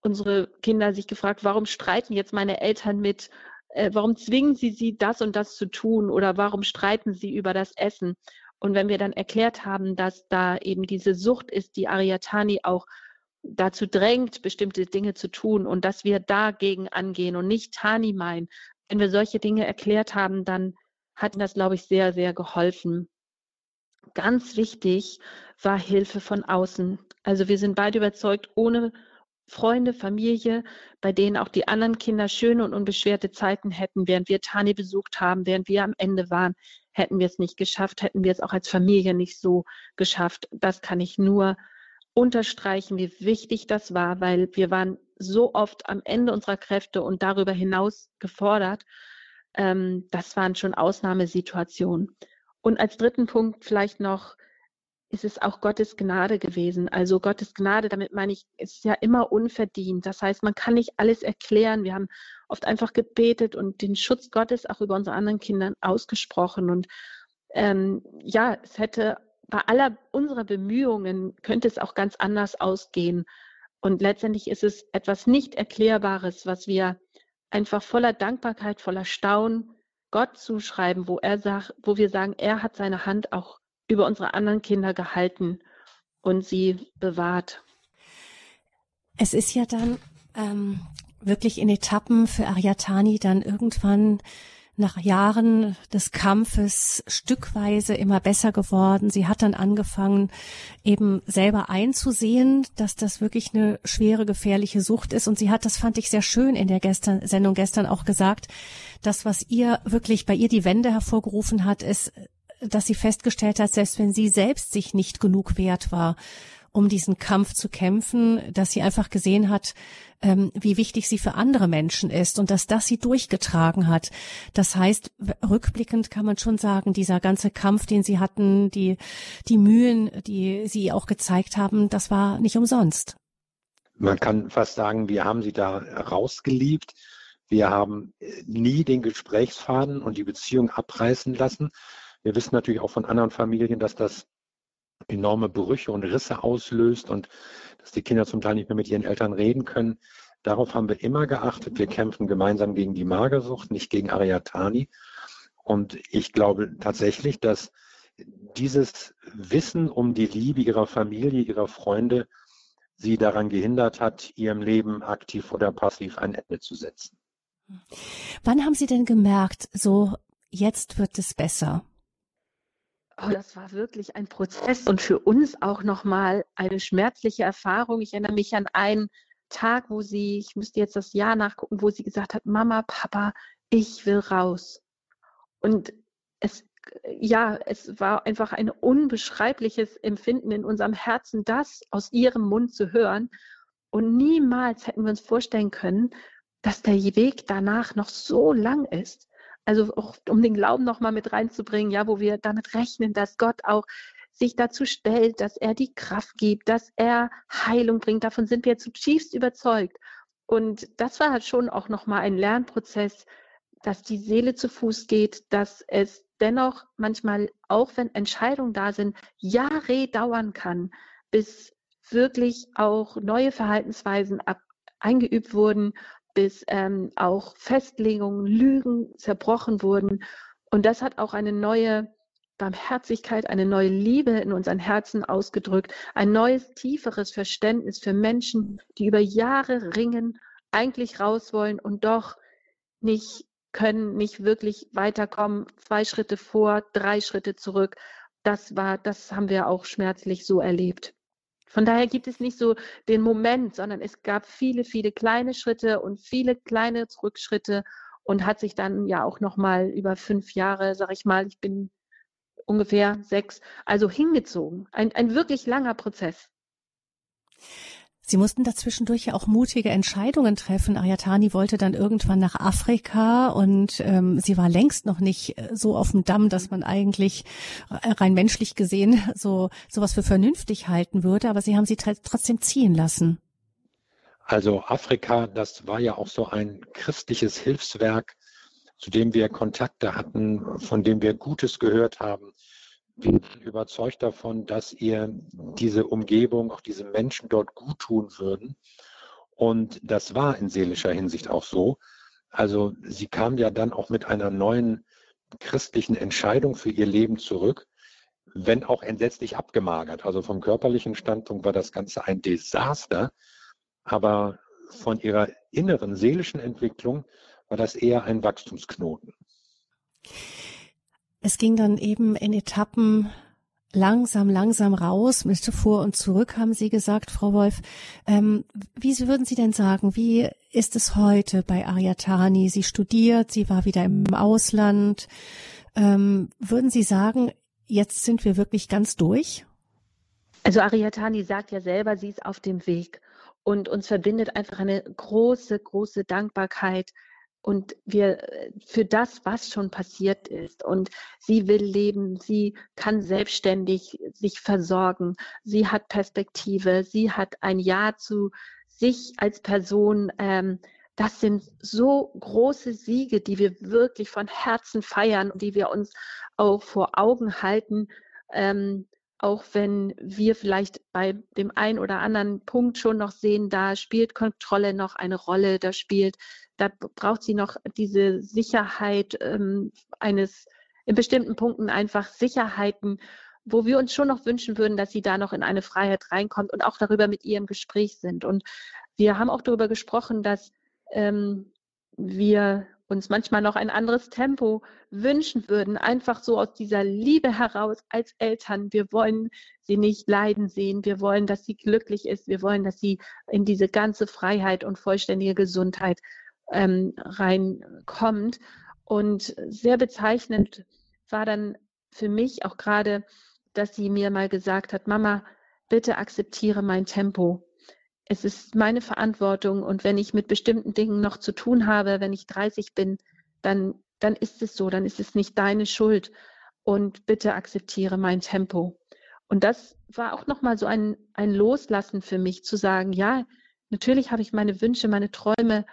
unsere Kinder sich gefragt, warum streiten jetzt meine Eltern mit, äh, warum zwingen sie sie, das und das zu tun oder warum streiten sie über das Essen. Und wenn wir dann erklärt haben, dass da eben diese Sucht ist, die Ariatani auch dazu drängt, bestimmte Dinge zu tun und dass wir dagegen angehen und nicht Tani meinen. Wenn wir solche Dinge erklärt haben, dann hat das, glaube ich, sehr, sehr geholfen. Ganz wichtig war Hilfe von außen. Also wir sind beide überzeugt, ohne Freunde, Familie, bei denen auch die anderen Kinder schöne und unbeschwerte Zeiten hätten, während wir Tani besucht haben, während wir am Ende waren, hätten wir es nicht geschafft, hätten wir es auch als Familie nicht so geschafft. Das kann ich nur unterstreichen, wie wichtig das war, weil wir waren so oft am Ende unserer Kräfte und darüber hinaus gefordert. Ähm, das waren schon Ausnahmesituationen. Und als dritten Punkt vielleicht noch ist es auch Gottes Gnade gewesen. Also Gottes Gnade, damit meine ich, ist ja immer unverdient. Das heißt, man kann nicht alles erklären. Wir haben oft einfach gebetet und den Schutz Gottes auch über unsere anderen Kinder ausgesprochen. Und ähm, ja, es hätte bei aller unserer Bemühungen könnte es auch ganz anders ausgehen. Und letztendlich ist es etwas nicht Erklärbares, was wir einfach voller Dankbarkeit, voller Staunen Gott zuschreiben, wo er sagt, wo wir sagen, er hat seine Hand auch über unsere anderen Kinder gehalten und sie bewahrt. Es ist ja dann ähm, wirklich in Etappen für Ariatani dann irgendwann nach Jahren des Kampfes stückweise immer besser geworden. Sie hat dann angefangen, eben selber einzusehen, dass das wirklich eine schwere, gefährliche Sucht ist. Und sie hat, das fand ich sehr schön in der gestern, Sendung gestern auch gesagt, das, was ihr wirklich bei ihr die Wende hervorgerufen hat, ist, dass sie festgestellt hat, selbst wenn sie selbst sich nicht genug wert war, um diesen Kampf zu kämpfen, dass sie einfach gesehen hat, ähm, wie wichtig sie für andere Menschen ist und dass das sie durchgetragen hat. Das heißt, rückblickend kann man schon sagen, dieser ganze Kampf, den sie hatten, die, die Mühen, die sie auch gezeigt haben, das war nicht umsonst. Man kann fast sagen, wir haben sie da rausgeliebt. Wir haben äh, nie den Gesprächsfaden und die Beziehung abreißen lassen. Wir wissen natürlich auch von anderen Familien, dass das enorme Brüche und Risse auslöst und dass die Kinder zum Teil nicht mehr mit ihren Eltern reden können. Darauf haben wir immer geachtet. Wir kämpfen gemeinsam gegen die Magersucht, nicht gegen Ariatani. Und ich glaube tatsächlich, dass dieses Wissen um die Liebe ihrer Familie, ihrer Freunde, sie daran gehindert hat, ihrem Leben aktiv oder passiv ein Ende zu setzen. Wann haben Sie denn gemerkt, so jetzt wird es besser? Oh, das war wirklich ein Prozess und für uns auch nochmal eine schmerzliche Erfahrung. Ich erinnere mich an einen Tag, wo sie, ich müsste jetzt das Jahr nachgucken, wo sie gesagt hat, Mama, Papa, ich will raus. Und es, ja, es war einfach ein unbeschreibliches Empfinden in unserem Herzen, das aus ihrem Mund zu hören. Und niemals hätten wir uns vorstellen können, dass der Weg danach noch so lang ist also auch um den Glauben nochmal mit reinzubringen, ja, wo wir damit rechnen, dass Gott auch sich dazu stellt, dass er die Kraft gibt, dass er Heilung bringt. Davon sind wir zutiefst überzeugt. Und das war halt schon auch nochmal ein Lernprozess, dass die Seele zu Fuß geht, dass es dennoch manchmal, auch wenn Entscheidungen da sind, Jahre dauern kann, bis wirklich auch neue Verhaltensweisen ab, eingeübt wurden bis ähm, auch Festlegungen, Lügen zerbrochen wurden. Und das hat auch eine neue Barmherzigkeit, eine neue Liebe in unseren Herzen ausgedrückt, ein neues, tieferes Verständnis für Menschen, die über Jahre ringen, eigentlich raus wollen und doch nicht können, nicht wirklich weiterkommen, zwei Schritte vor, drei Schritte zurück. Das war, das haben wir auch schmerzlich so erlebt. Von daher gibt es nicht so den Moment, sondern es gab viele, viele kleine Schritte und viele kleine Rückschritte und hat sich dann ja auch nochmal über fünf Jahre, sag ich mal, ich bin ungefähr sechs, also hingezogen. Ein, ein wirklich langer Prozess. Sie mussten dazwischendurch ja auch mutige Entscheidungen treffen. Ayatani wollte dann irgendwann nach Afrika und ähm, sie war längst noch nicht äh, so auf dem Damm, dass man eigentlich äh, rein menschlich gesehen so sowas für vernünftig halten würde. Aber sie haben sie trotzdem ziehen lassen. Also Afrika, das war ja auch so ein christliches Hilfswerk, zu dem wir Kontakte hatten, von dem wir Gutes gehört haben bin überzeugt davon, dass ihr diese Umgebung, auch diese Menschen dort gut tun würden. Und das war in seelischer Hinsicht auch so. Also sie kam ja dann auch mit einer neuen christlichen Entscheidung für ihr Leben zurück, wenn auch entsetzlich abgemagert. Also vom körperlichen Standpunkt war das Ganze ein Desaster, aber von ihrer inneren seelischen Entwicklung war das eher ein Wachstumsknoten. Es ging dann eben in Etappen langsam, langsam raus, mit vor und zurück, haben Sie gesagt, Frau Wolf. Ähm, wie würden Sie denn sagen, wie ist es heute bei Ariatani? Sie studiert, sie war wieder im Ausland. Ähm, würden Sie sagen, jetzt sind wir wirklich ganz durch? Also Ariatani sagt ja selber, sie ist auf dem Weg und uns verbindet einfach eine große, große Dankbarkeit und wir für das, was schon passiert ist. Und sie will leben, sie kann selbstständig sich versorgen, sie hat Perspektive, sie hat ein Ja zu sich als Person. Ähm, das sind so große Siege, die wir wirklich von Herzen feiern und die wir uns auch vor Augen halten. Ähm, auch wenn wir vielleicht bei dem einen oder anderen Punkt schon noch sehen, da spielt Kontrolle noch eine Rolle, da spielt, da braucht sie noch diese Sicherheit ähm, eines in bestimmten Punkten einfach Sicherheiten, wo wir uns schon noch wünschen würden, dass sie da noch in eine Freiheit reinkommt und auch darüber mit ihr im Gespräch sind. Und wir haben auch darüber gesprochen, dass ähm, wir uns manchmal noch ein anderes Tempo wünschen würden, einfach so aus dieser Liebe heraus als Eltern. Wir wollen sie nicht leiden sehen, wir wollen, dass sie glücklich ist, wir wollen, dass sie in diese ganze Freiheit und vollständige Gesundheit ähm, reinkommt. Und sehr bezeichnend war dann für mich auch gerade, dass sie mir mal gesagt hat, Mama, bitte akzeptiere mein Tempo es ist meine Verantwortung und wenn ich mit bestimmten Dingen noch zu tun habe, wenn ich 30 bin, dann, dann ist es so, dann ist es nicht deine Schuld und bitte akzeptiere mein Tempo. Und das war auch nochmal so ein, ein Loslassen für mich, zu sagen, ja, natürlich habe ich meine Wünsche, meine Träume,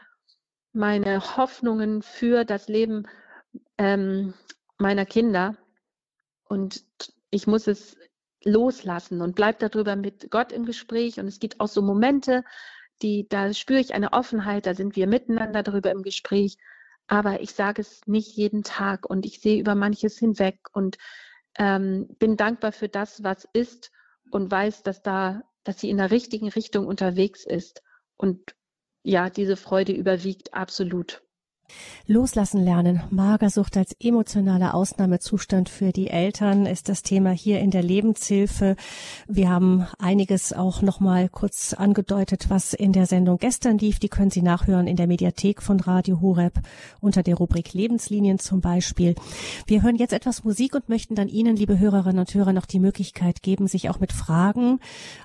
meine Hoffnungen für das Leben ähm, meiner Kinder und ich muss es loslassen und bleib darüber mit Gott im Gespräch. Und es gibt auch so Momente, die, da spüre ich eine Offenheit, da sind wir miteinander darüber im Gespräch. Aber ich sage es nicht jeden Tag und ich sehe über manches hinweg und ähm, bin dankbar für das, was ist und weiß, dass da, dass sie in der richtigen Richtung unterwegs ist. Und ja, diese Freude überwiegt absolut. Loslassen lernen. Magersucht als emotionaler Ausnahmezustand für die Eltern ist das Thema hier in der Lebenshilfe. Wir haben einiges auch noch mal kurz angedeutet, was in der Sendung gestern lief. Die können Sie nachhören in der Mediathek von Radio Horeb unter der Rubrik Lebenslinien zum Beispiel. Wir hören jetzt etwas Musik und möchten dann Ihnen, liebe Hörerinnen und Hörer, noch die Möglichkeit geben, sich auch mit Fragen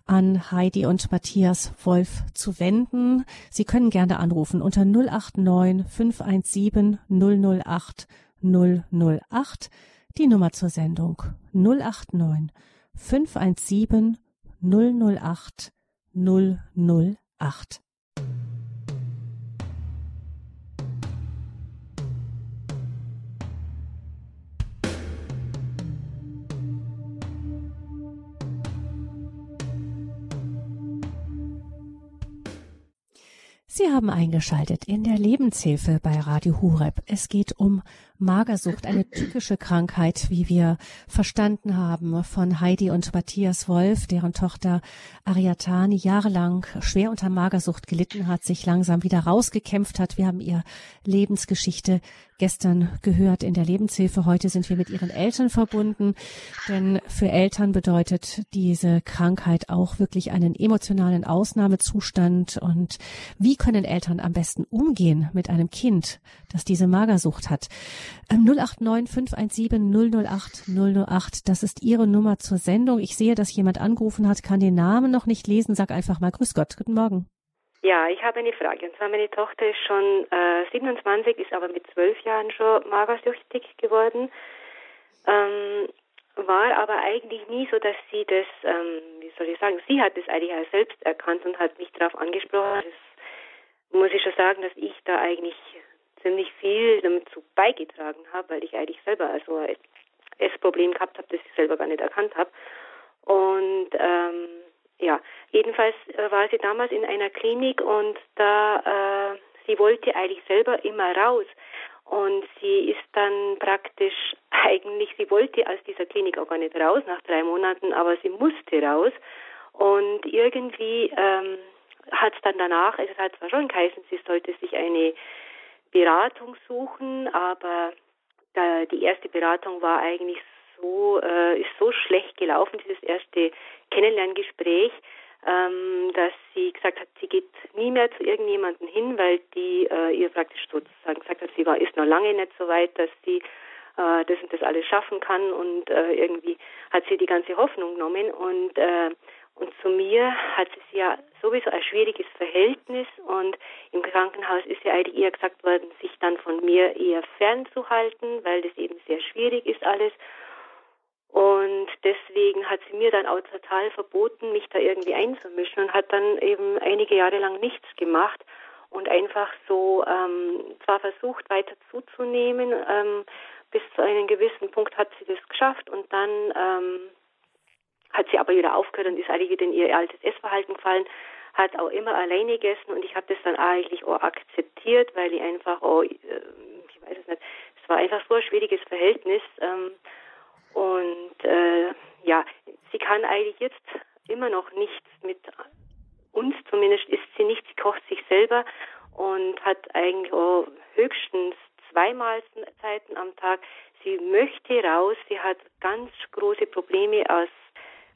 an Heidi und Matthias Wolf zu wenden. Sie können gerne anrufen unter 089 51 017 008 008, die Nummer zur Sendung 089 517 008 008. Sie haben eingeschaltet in der Lebenshilfe bei Radio Hureb. Es geht um Magersucht, eine typische Krankheit, wie wir verstanden haben von Heidi und Matthias Wolf, deren Tochter Ariatani jahrelang schwer unter Magersucht gelitten hat, sich langsam wieder rausgekämpft hat. Wir haben ihr Lebensgeschichte gestern gehört in der Lebenshilfe. Heute sind wir mit ihren Eltern verbunden, denn für Eltern bedeutet diese Krankheit auch wirklich einen emotionalen Ausnahmezustand. Und wie können Eltern am besten umgehen mit einem Kind, das diese Magersucht hat? 089 517 008 008, das ist Ihre Nummer zur Sendung. Ich sehe, dass jemand angerufen hat, kann den Namen noch nicht lesen. Sag einfach mal Grüß Gott, guten Morgen. Ja, ich habe eine Frage. Und zwar meine Tochter ist schon äh, 27, ist aber mit zwölf Jahren schon magersüchtig geworden. Ähm, war aber eigentlich nie so, dass sie das, ähm, wie soll ich sagen, sie hat das eigentlich auch selbst erkannt und hat mich darauf angesprochen. Das muss ich schon sagen, dass ich da eigentlich ziemlich viel dazu beigetragen habe, weil ich eigentlich selber also ein Essproblem gehabt habe, das ich selber gar nicht erkannt habe. Und ähm, ja, jedenfalls äh, war sie damals in einer Klinik und da äh, sie wollte eigentlich selber immer raus. Und sie ist dann praktisch eigentlich, sie wollte aus dieser Klinik auch gar nicht raus nach drei Monaten, aber sie musste raus. Und irgendwie ähm, hat es dann danach, es hat zwar schon geheißen, sie sollte sich eine Beratung suchen, aber da, die erste Beratung war eigentlich so, äh, ist so schlecht gelaufen, dieses erste Kennenlerngespräch, ähm, dass sie gesagt hat, sie geht nie mehr zu irgendjemandem hin, weil die äh, ihr praktisch sozusagen gesagt hat, sie war ist noch lange nicht so weit, dass sie äh, das und das alles schaffen kann und äh, irgendwie hat sie die ganze Hoffnung genommen und äh, Und zu mir hat sie ja sowieso ein schwieriges Verhältnis und im Krankenhaus ist ja eigentlich eher gesagt worden, sich dann von mir eher fernzuhalten, weil das eben sehr schwierig ist alles. Und deswegen hat sie mir dann auch total verboten, mich da irgendwie einzumischen und hat dann eben einige Jahre lang nichts gemacht und einfach so ähm, zwar versucht weiter zuzunehmen, ähm, bis zu einem gewissen Punkt hat sie das geschafft und dann ähm, hat sie aber wieder aufgehört und ist eigentlich in ihr altes Essverhalten gefallen, hat auch immer alleine gegessen und ich habe das dann eigentlich auch akzeptiert, weil ich einfach, oh, ich weiß es nicht, es war einfach so ein schwieriges Verhältnis. Ähm, und äh, ja, sie kann eigentlich jetzt immer noch nichts mit uns, zumindest ist sie nicht, sie kocht sich selber und hat eigentlich auch höchstens zwei Mahlzeiten am Tag. Sie möchte raus, sie hat ganz große Probleme aus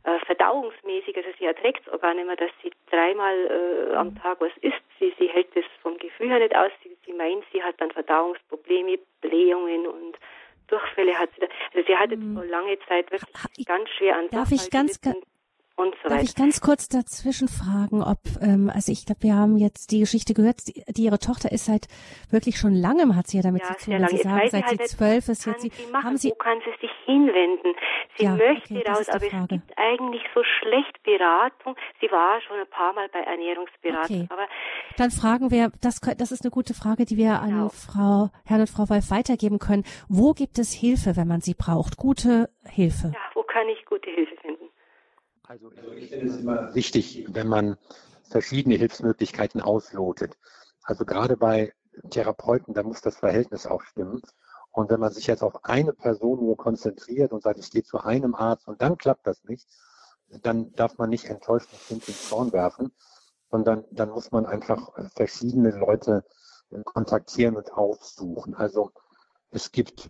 äh, verdauungsmäßig, also sie erträgt es auch gar nicht mehr, dass sie dreimal äh, am Tag was isst. Sie, sie hält das vom Gefühl her nicht aus. Sie, sie meint, sie hat dann Verdauungsprobleme, Blähungen und Durchfälle hat sie. Da. Also sie hat jetzt mhm. lange Zeit wirklich ganz schwer an Darf ich ganz, und so Darf ich ganz kurz dazwischen fragen, ob, ähm, also ich glaube, wir haben jetzt die Geschichte gehört, die, die, ihre Tochter ist seit wirklich schon langem hat sie ja damit ja, zu tun, wenn Sie sagen, seit sie halt zwölf ist, jetzt sie, machen, haben Sie, wo kann sie sich hinwenden? Sie ja, möchte okay, raus, aber es gibt eigentlich so schlecht Beratung. Sie war schon ein paar Mal bei Ernährungsberatung, okay. aber dann fragen wir, das, das ist eine gute Frage, die wir genau. an Frau, Herrn und Frau Wolf weitergeben können. Wo gibt es Hilfe, wenn man sie braucht? Gute Hilfe. Ja, wo kann ich gute Hilfe finden? Also ich finde es immer wichtig, wenn man verschiedene Hilfsmöglichkeiten auslotet. Also gerade bei Therapeuten, da muss das Verhältnis auch stimmen. Und wenn man sich jetzt auf eine Person nur konzentriert und sagt, ich gehe zu einem Arzt und dann klappt das nicht, dann darf man nicht enttäuscht das Kind ins Zorn werfen, sondern dann muss man einfach verschiedene Leute kontaktieren und aufsuchen. Also es gibt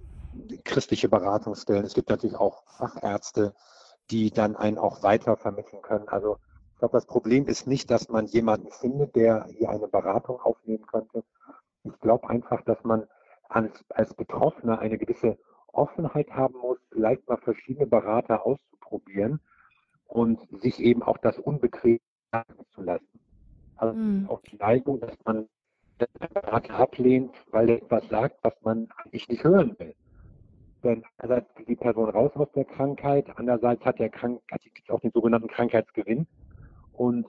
christliche Beratungsstellen, es gibt natürlich auch Fachärzte, die dann einen auch weiter vermitteln können. Also ich glaube, das Problem ist nicht, dass man jemanden findet, der hier eine Beratung aufnehmen könnte. Ich glaube einfach, dass man als, als Betroffener eine gewisse Offenheit haben muss, vielleicht mal verschiedene Berater auszuprobieren und sich eben auch das Unbequem zu lassen. Also mhm. auch die Neigung, dass man den Berater ablehnt, weil er etwas sagt, was man eigentlich nicht hören will denn einerseits geht die Person raus aus der Krankheit, andererseits hat der Krank gibt auch den sogenannten Krankheitsgewinn. Und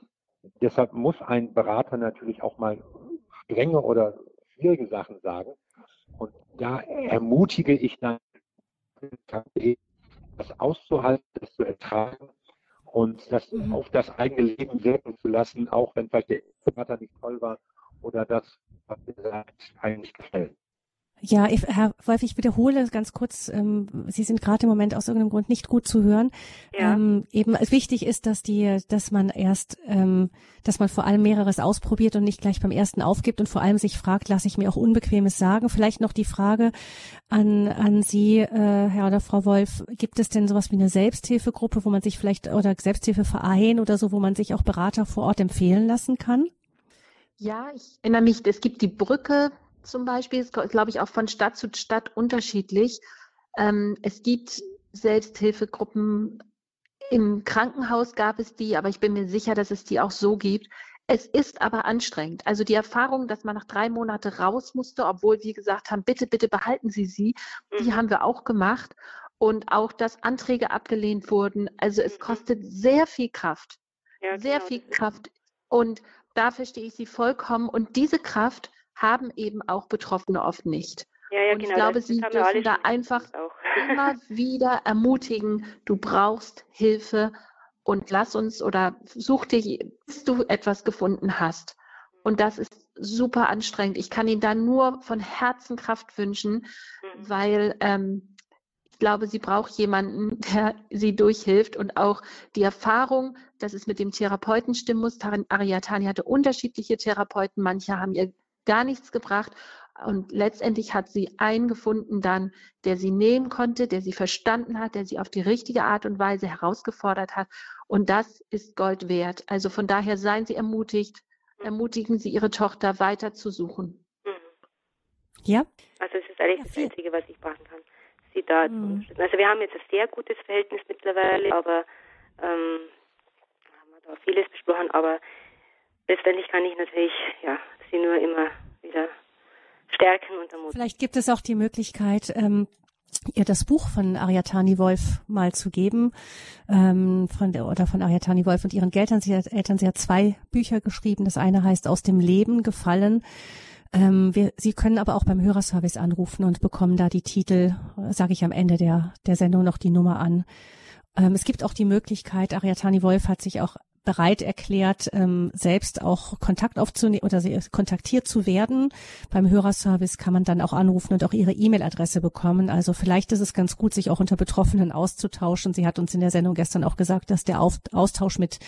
deshalb muss ein Berater natürlich auch mal strenge oder schwierige Sachen sagen. Und da ermutige ich dann, das auszuhalten, das zu ertragen und das mhm. auf das eigene Leben wirken zu lassen, auch wenn vielleicht der Berater nicht toll war oder das, was er sagt, eigentlich gefällt. Ja, Herr Wolf, ich wiederhole ganz kurz, ähm, Sie sind gerade im Moment aus irgendeinem Grund nicht gut zu hören. Ja. Ähm, eben wichtig ist, dass die, dass man erst, ähm, dass man vor allem mehreres ausprobiert und nicht gleich beim ersten aufgibt und vor allem sich fragt, lasse ich mir auch Unbequemes sagen. Vielleicht noch die Frage an, an Sie, äh, Herr oder Frau Wolf, gibt es denn sowas wie eine Selbsthilfegruppe, wo man sich vielleicht, oder Selbsthilfeverein oder so, wo man sich auch Berater vor Ort empfehlen lassen kann? Ja, ich erinnere mich, es gibt die Brücke zum Beispiel, ist, glaube ich, auch von Stadt zu Stadt unterschiedlich. Ähm, es gibt Selbsthilfegruppen. Im Krankenhaus gab es die, aber ich bin mir sicher, dass es die auch so gibt. Es ist aber anstrengend. Also die Erfahrung, dass man nach drei Monaten raus musste, obwohl wir gesagt haben, bitte, bitte behalten Sie sie, mhm. die haben wir auch gemacht. Und auch, dass Anträge abgelehnt wurden. Also es mhm. kostet sehr viel Kraft. Ja, sehr genau. viel Kraft. Und da verstehe ich Sie vollkommen. Und diese Kraft haben eben auch Betroffene oft nicht. Ja, ja, und ich genau, glaube, sie dürfen da einfach immer wieder ermutigen, du brauchst Hilfe und lass uns oder such dir, bis du etwas gefunden hast. Und das ist super anstrengend. Ich kann Ihnen da nur von Herzen Kraft wünschen, mhm. weil ähm, ich glaube, sie braucht jemanden, der sie durchhilft und auch die Erfahrung, dass es mit dem Therapeuten stimmen muss. Ariatani hatte unterschiedliche Therapeuten. Manche haben ihr gar nichts gebracht. Und letztendlich hat sie einen gefunden dann, der sie nehmen konnte, der sie verstanden hat, der sie auf die richtige Art und Weise herausgefordert hat. Und das ist Gold wert. Also von daher seien Sie ermutigt, ermutigen Sie Ihre Tochter weiter zu suchen. Mhm. Ja. Also es ist eigentlich das Einzige, was ich machen kann. Sie da mhm. Also wir haben jetzt ein sehr gutes Verhältnis mittlerweile, aber ähm, oder vieles besprochen, aber letztendlich kann ich natürlich ja sie nur immer wieder stärken und ermutigen. Vielleicht gibt es auch die Möglichkeit, ähm, ihr das Buch von Ariatani Wolf mal zu geben, ähm, von der, oder von Ariatani Wolf und ihren Eltern. Sie hat, Eltern. Sie hat zwei Bücher geschrieben. Das eine heißt Aus dem Leben gefallen. Ähm, wir, Sie können aber auch beim Hörerservice anrufen und bekommen da die Titel, sage ich am Ende der, der Sendung noch die Nummer an. Ähm, es gibt auch die Möglichkeit, Ariatani Wolf hat sich auch bereit erklärt, ähm, selbst auch Kontakt aufzunehmen oder sie kontaktiert zu werden. Beim Hörerservice kann man dann auch anrufen und auch ihre E-Mail-Adresse bekommen. Also vielleicht ist es ganz gut, sich auch unter Betroffenen auszutauschen. Sie hat uns in der Sendung gestern auch gesagt, dass der Austausch mit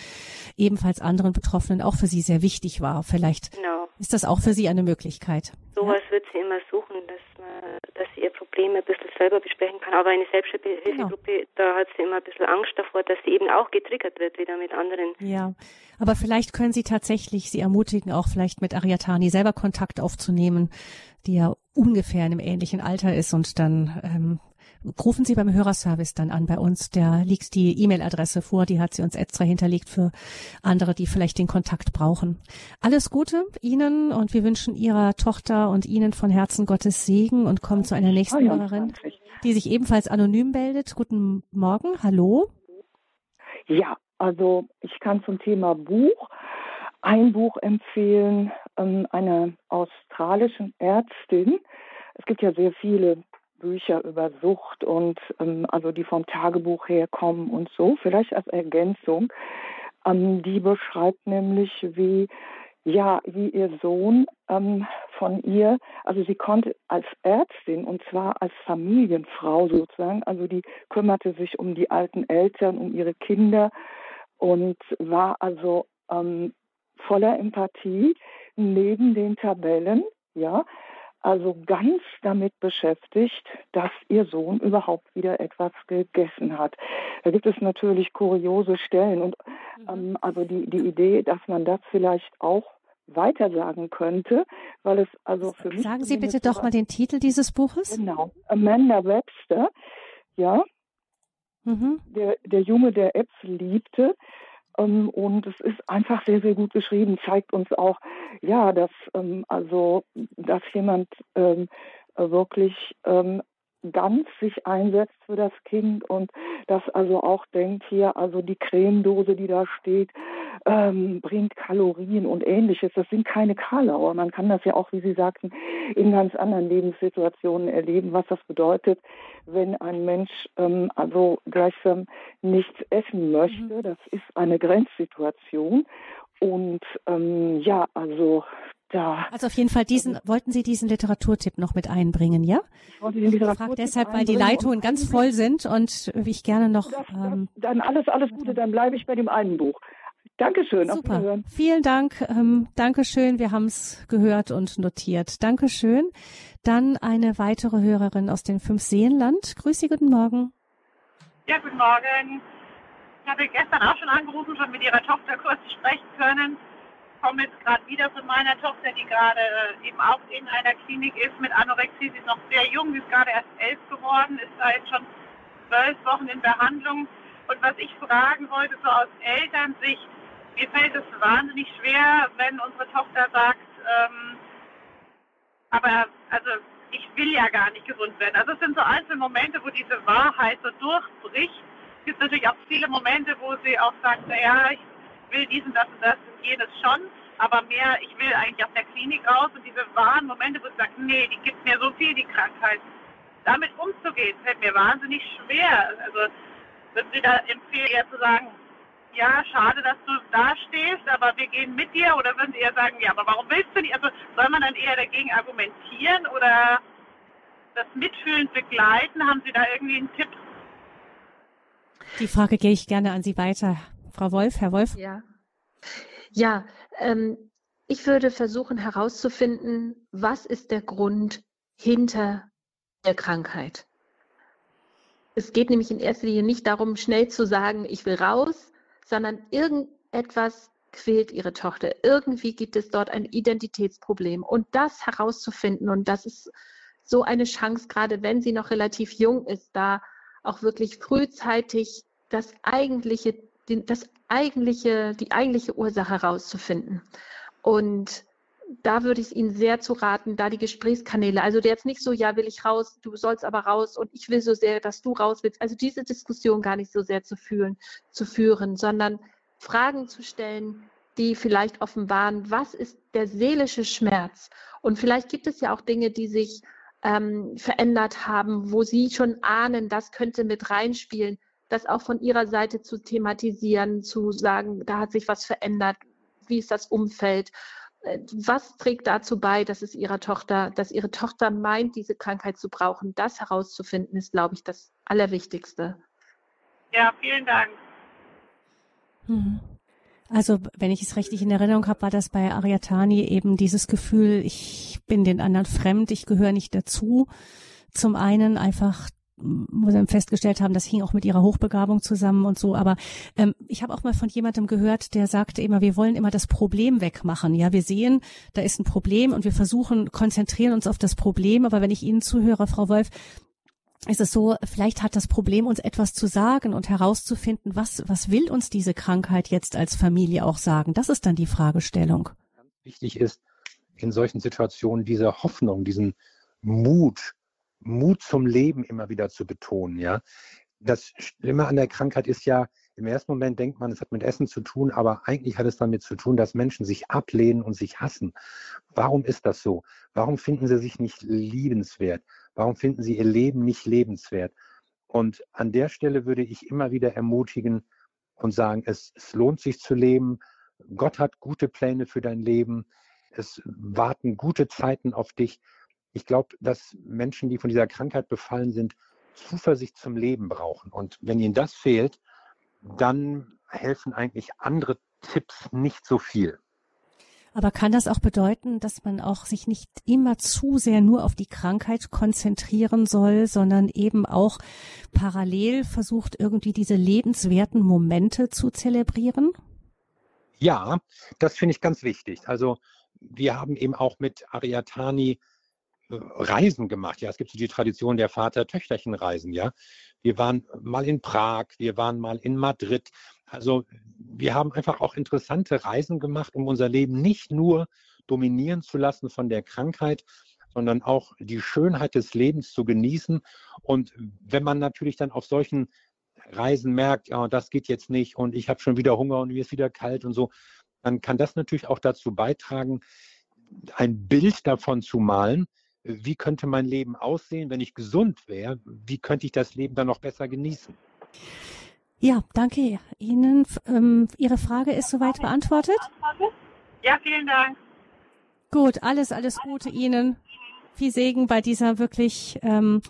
ebenfalls anderen Betroffenen auch für sie sehr wichtig war. Vielleicht genau. ist das auch für sie eine Möglichkeit. Sowas ja? wird sie immer suchen, dass man, dass sie ihr Problem ein bisschen selber besprechen kann. Aber eine Selbsthilfegruppe, genau. da hat sie immer ein bisschen Angst davor, dass sie eben auch getriggert wird wieder mit anderen. Ja, aber vielleicht können Sie tatsächlich sie ermutigen, auch vielleicht mit Ariatani selber Kontakt aufzunehmen, die ja ungefähr in einem ähnlichen Alter ist und dann ähm, rufen Sie beim Hörerservice dann an bei uns. Da liegt die E-Mail-Adresse vor, die hat sie uns extra hinterlegt für andere, die vielleicht den Kontakt brauchen. Alles Gute Ihnen und wir wünschen Ihrer Tochter und Ihnen von Herzen Gottes Segen und kommen zu einer nächsten Hörerin, die sich ebenfalls anonym meldet. Guten Morgen, hallo. Ja, also ich kann zum Thema Buch ein Buch empfehlen, ähm, einer australischen Ärztin. Es gibt ja sehr viele Bücher über Sucht und ähm, also die vom Tagebuch herkommen und so, vielleicht als Ergänzung. Ähm, die beschreibt nämlich, wie ja, wie ihr Sohn ähm, von ihr, also sie konnte als Ärztin und zwar als Familienfrau sozusagen, also die kümmerte sich um die alten Eltern, um ihre Kinder und war also ähm, voller Empathie neben den Tabellen, ja, also ganz damit beschäftigt, dass ihr Sohn überhaupt wieder etwas gegessen hat. Da gibt es natürlich kuriose Stellen und mhm. ähm, also die, die Idee, dass man das vielleicht auch weiter sagen könnte, weil es also für mich. Sagen Sie bitte doch mal den Titel dieses Buches. Genau. Amanda Webster, ja. Mhm. Der, der Junge, der Äpfel liebte. Ähm, und es ist einfach sehr, sehr gut geschrieben, zeigt uns auch, ja, dass ähm, also, dass jemand ähm, wirklich ganz sich einsetzt für das Kind und das also auch denkt hier, also die Cremedose, die da steht, ähm, bringt Kalorien und ähnliches. Das sind keine Karlauer. Man kann das ja auch, wie Sie sagten, in ganz anderen Lebenssituationen erleben, was das bedeutet, wenn ein Mensch ähm, also gleichsam nichts essen möchte. Mhm. Das ist eine Grenzsituation. Und ähm, ja, also da. Also auf jeden Fall diesen, wollten Sie diesen Literaturtipp noch mit einbringen, ja? Ich wollte den Literaturtipp frage deshalb, weil die Leitungen ganz voll sind und ich gerne noch. Das, das, ähm, dann alles, alles Gute, dann bleibe ich bei dem einen Buch. Dankeschön. Super. Vielen Dank. Ähm, Dankeschön. Wir haben es gehört und notiert. Dankeschön. Dann eine weitere Hörerin aus dem Fünfseenland. Grüß Sie, guten Morgen. Ja, guten Morgen. Ich hatte gestern auch schon angerufen, schon mit Ihrer Tochter kurz sprechen können. Ich komme jetzt gerade wieder von meiner Tochter, die gerade äh, eben auch in einer Klinik ist mit Anorexie. Sie ist noch sehr jung, sie ist gerade erst elf geworden, ist da jetzt schon zwölf Wochen in Behandlung. Und was ich fragen wollte, so aus Elternsicht, mir fällt es wahnsinnig schwer, wenn unsere Tochter sagt, ähm, aber also ich will ja gar nicht gesund werden. Also es sind so einzelne Momente, wo diese Wahrheit so durchbricht. Es gibt natürlich auch viele Momente, wo sie auch sagt, naja, ich will diesen, das und das und jenes schon, aber mehr, ich will eigentlich aus der Klinik raus und diese wahren Momente, wo sie sagt, nee, die gibt mir so viel, die Krankheit. Damit umzugehen, fällt mir wahnsinnig schwer. Also würden Sie da empfehlen, eher zu sagen, ja, schade, dass du da stehst, aber wir gehen mit dir? Oder würden Sie eher sagen, ja, aber warum willst du nicht? Also soll man dann eher dagegen argumentieren oder das mitfühlend begleiten? Haben Sie da irgendwie einen Tipp? Die Frage gehe ich gerne an Sie weiter. Frau Wolf, Herr Wolf? Ja. Ja, ähm, ich würde versuchen herauszufinden, was ist der Grund hinter der Krankheit. Es geht nämlich in erster Linie nicht darum, schnell zu sagen, ich will raus, sondern irgendetwas quält ihre Tochter. Irgendwie gibt es dort ein Identitätsproblem. Und das herauszufinden, und das ist so eine Chance, gerade wenn sie noch relativ jung ist, da auch wirklich frühzeitig das eigentliche das eigentliche, die eigentliche Ursache herauszufinden. Und da würde ich Ihnen sehr zu raten, da die Gesprächskanäle, also jetzt nicht so, ja, will ich raus, du sollst aber raus und ich will so sehr, dass du raus willst. Also diese Diskussion gar nicht so sehr zu fühlen, zu führen, sondern Fragen zu stellen, die vielleicht offenbaren, was ist der seelische Schmerz? Und vielleicht gibt es ja auch Dinge, die sich ähm, verändert haben, wo Sie schon ahnen, das könnte mit reinspielen, das auch von Ihrer Seite zu thematisieren, zu sagen, da hat sich was verändert, wie ist das Umfeld? Was trägt dazu bei, dass es ihrer Tochter, dass ihre Tochter meint, diese Krankheit zu brauchen? Das herauszufinden, ist, glaube ich, das Allerwichtigste. Ja, vielen Dank. Mhm. Also, wenn ich es richtig in Erinnerung habe, war das bei Ariatani eben dieses Gefühl, ich bin den anderen fremd, ich gehöre nicht dazu. Zum einen einfach wo sie festgestellt haben, das hing auch mit ihrer Hochbegabung zusammen und so. Aber ähm, ich habe auch mal von jemandem gehört, der sagte immer, wir wollen immer das Problem wegmachen. Ja, wir sehen, da ist ein Problem und wir versuchen, konzentrieren uns auf das Problem. Aber wenn ich Ihnen zuhöre, Frau Wolf, ist es so, vielleicht hat das Problem uns etwas zu sagen und herauszufinden, was, was will uns diese Krankheit jetzt als Familie auch sagen? Das ist dann die Fragestellung. Wichtig ist, in solchen Situationen diese Hoffnung, diesen Mut, Mut zum Leben immer wieder zu betonen, ja. Das Schlimme an der Krankheit ist ja, im ersten Moment denkt man, es hat mit Essen zu tun, aber eigentlich hat es damit zu tun, dass Menschen sich ablehnen und sich hassen. Warum ist das so? Warum finden sie sich nicht liebenswert? Warum finden sie ihr Leben nicht lebenswert? Und an der Stelle würde ich immer wieder ermutigen und sagen, es, es lohnt sich zu leben. Gott hat gute Pläne für dein Leben. Es warten gute Zeiten auf dich. Ich glaube, dass Menschen, die von dieser Krankheit befallen sind, Zuversicht zum Leben brauchen. Und wenn ihnen das fehlt, dann helfen eigentlich andere Tipps nicht so viel. Aber kann das auch bedeuten, dass man auch sich nicht immer zu sehr nur auf die Krankheit konzentrieren soll, sondern eben auch parallel versucht, irgendwie diese lebenswerten Momente zu zelebrieren? Ja, das finde ich ganz wichtig. Also wir haben eben auch mit Ariatani Reisen gemacht. Ja, es gibt so die Tradition der Vater-Töchterchen-Reisen. Ja, wir waren mal in Prag, wir waren mal in Madrid. Also wir haben einfach auch interessante Reisen gemacht, um unser Leben nicht nur dominieren zu lassen von der Krankheit, sondern auch die Schönheit des Lebens zu genießen. Und wenn man natürlich dann auf solchen Reisen merkt, ja, das geht jetzt nicht und ich habe schon wieder Hunger und mir ist wieder kalt und so, dann kann das natürlich auch dazu beitragen, ein Bild davon zu malen, wie könnte mein Leben aussehen, wenn ich gesund wäre, wie könnte ich das Leben dann noch besser genießen. Ja, danke Ihnen. Ähm, Ihre Frage ist soweit beantwortet? Ja, vielen Dank. Gut, alles, alles Gute Ihnen. Viel Segen bei dieser wirklich, ähm,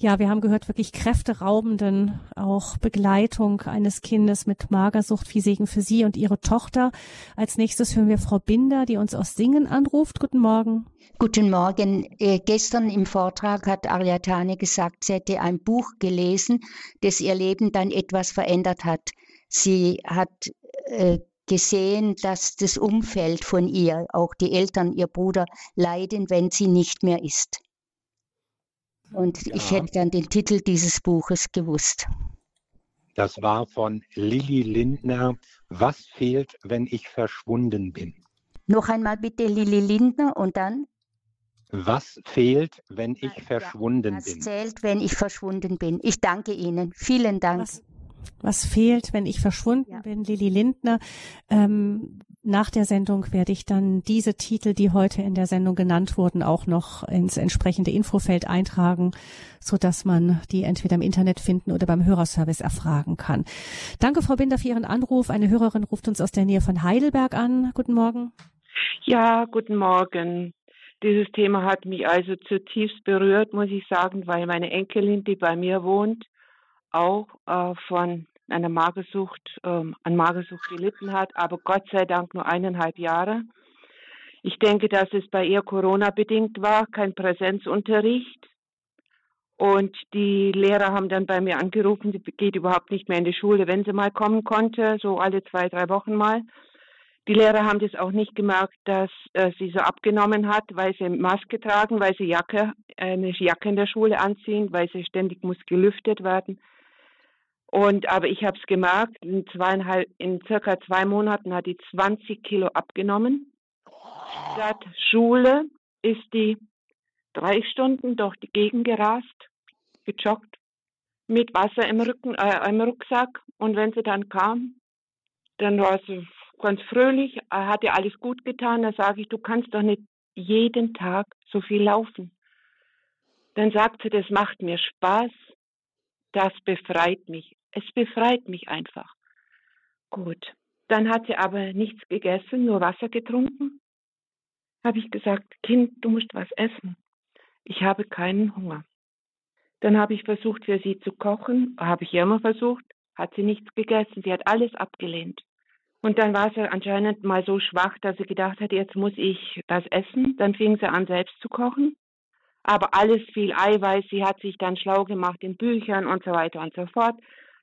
ja, wir haben gehört, wirklich kräfteraubenden auch Begleitung eines Kindes mit Magersucht. Viel Segen für Sie und Ihre Tochter. Als nächstes hören wir Frau Binder, die uns aus Singen anruft. Guten Morgen. Guten Morgen. Äh, gestern im Vortrag hat Ariadne gesagt, sie hätte ein Buch gelesen, das ihr Leben dann etwas verändert hat. Sie hat äh, gesehen, dass das Umfeld von ihr, auch die Eltern, ihr Bruder, leiden, wenn sie nicht mehr ist. Und ja. ich hätte dann den Titel dieses Buches gewusst. Das war von Lilly Lindner. Was fehlt, wenn ich verschwunden bin? Noch einmal bitte Lilly Lindner und dann? Was fehlt, wenn ich ja, verschwunden was bin? Was zählt, wenn ich verschwunden bin? Ich danke Ihnen. Vielen Dank. Was, was fehlt, wenn ich verschwunden ja. bin? Lilly Lindner. Ähm, nach der Sendung werde ich dann diese Titel, die heute in der Sendung genannt wurden, auch noch ins entsprechende Infofeld eintragen, so dass man die entweder im Internet finden oder beim Hörerservice erfragen kann. Danke, Frau Binder, für Ihren Anruf. Eine Hörerin ruft uns aus der Nähe von Heidelberg an. Guten Morgen. Ja, guten Morgen. Dieses Thema hat mich also zutiefst berührt, muss ich sagen, weil meine Enkelin, die bei mir wohnt, auch äh, von einer Magersucht, ähm, an Magersucht gelitten hat, aber Gott sei Dank nur eineinhalb Jahre. Ich denke, dass es bei ihr Corona-bedingt war, kein Präsenzunterricht. Und die Lehrer haben dann bei mir angerufen, sie geht überhaupt nicht mehr in die Schule, wenn sie mal kommen konnte, so alle zwei, drei Wochen mal. Die Lehrer haben das auch nicht gemerkt, dass äh, sie so abgenommen hat, weil sie Maske tragen, weil sie Jacke, eine Jacke in der Schule anziehen, weil sie ständig muss gelüftet werden. Und aber ich habe es gemerkt, in zweieinhalb, in circa zwei Monaten hat die 20 Kilo abgenommen. Statt Schule ist die drei Stunden durch die Gegend gerast, gejoggt, mit Wasser im Rücken, äh, im Rucksack. Und wenn sie dann kam, dann war sie ganz fröhlich, hat ihr alles gut getan. Da sage ich, du kannst doch nicht jeden Tag so viel laufen. Dann sagt sie, das macht mir Spaß, das befreit mich. Es befreit mich einfach. Gut. Dann hat sie aber nichts gegessen, nur Wasser getrunken. Habe ich gesagt, Kind, du musst was essen. Ich habe keinen Hunger. Dann habe ich versucht, für sie zu kochen. Habe ich immer versucht. Hat sie nichts gegessen. Sie hat alles abgelehnt. Und dann war sie anscheinend mal so schwach, dass sie gedacht hat, jetzt muss ich das essen. Dann fing sie an, selbst zu kochen. Aber alles viel Eiweiß. Sie hat sich dann schlau gemacht in Büchern und so weiter und so fort.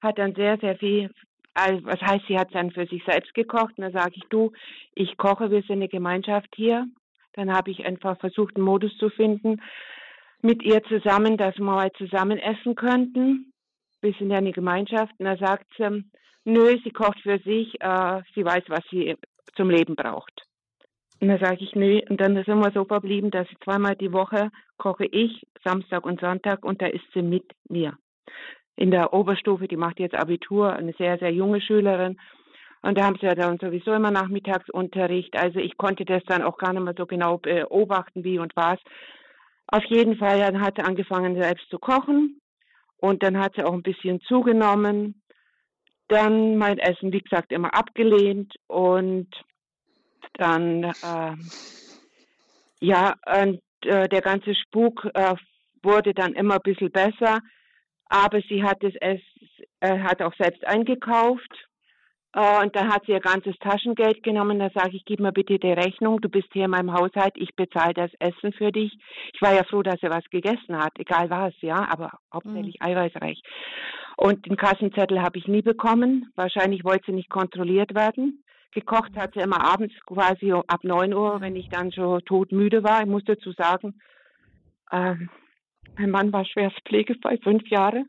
Hat dann sehr, sehr viel, also was heißt, sie hat dann für sich selbst gekocht. Und dann sage ich, du, ich koche, wir sind eine Gemeinschaft hier. Dann habe ich einfach versucht, einen Modus zu finden mit ihr zusammen, dass wir mal zusammen essen könnten. Wir sind ja eine Gemeinschaft. Und da sagt sie, nö, sie kocht für sich, äh, sie weiß, was sie zum Leben braucht. Und dann sage ich, nö, und dann sind wir so verblieben, dass zweimal die Woche koche ich, Samstag und Sonntag, und da ist sie mit mir. In der Oberstufe, die macht jetzt Abitur, eine sehr, sehr junge Schülerin. Und da haben sie ja dann sowieso immer Nachmittagsunterricht. Also ich konnte das dann auch gar nicht mehr so genau beobachten, wie und was. Auf jeden Fall dann hat sie angefangen, selbst zu kochen. Und dann hat sie auch ein bisschen zugenommen. Dann mein Essen, wie gesagt, immer abgelehnt. Und dann, äh, ja, und, äh, der ganze Spuk äh, wurde dann immer ein bisschen besser. Aber sie hat es, es äh, hat auch selbst eingekauft äh, und dann hat sie ihr ganzes Taschengeld genommen. Da sage ich, gib mir bitte die Rechnung. Du bist hier in meinem Haushalt. Ich bezahle das Essen für dich. Ich war ja froh, dass er was gegessen hat. Egal was, ja, aber hauptsächlich mhm. eiweißreich. Und den Kassenzettel habe ich nie bekommen. Wahrscheinlich wollte sie nicht kontrolliert werden. Gekocht hat sie immer abends quasi ab 9 Uhr, wenn ich dann schon todmüde war. Ich muss dazu sagen, äh, mein Mann war schwerst pflegefrei, fünf Jahre.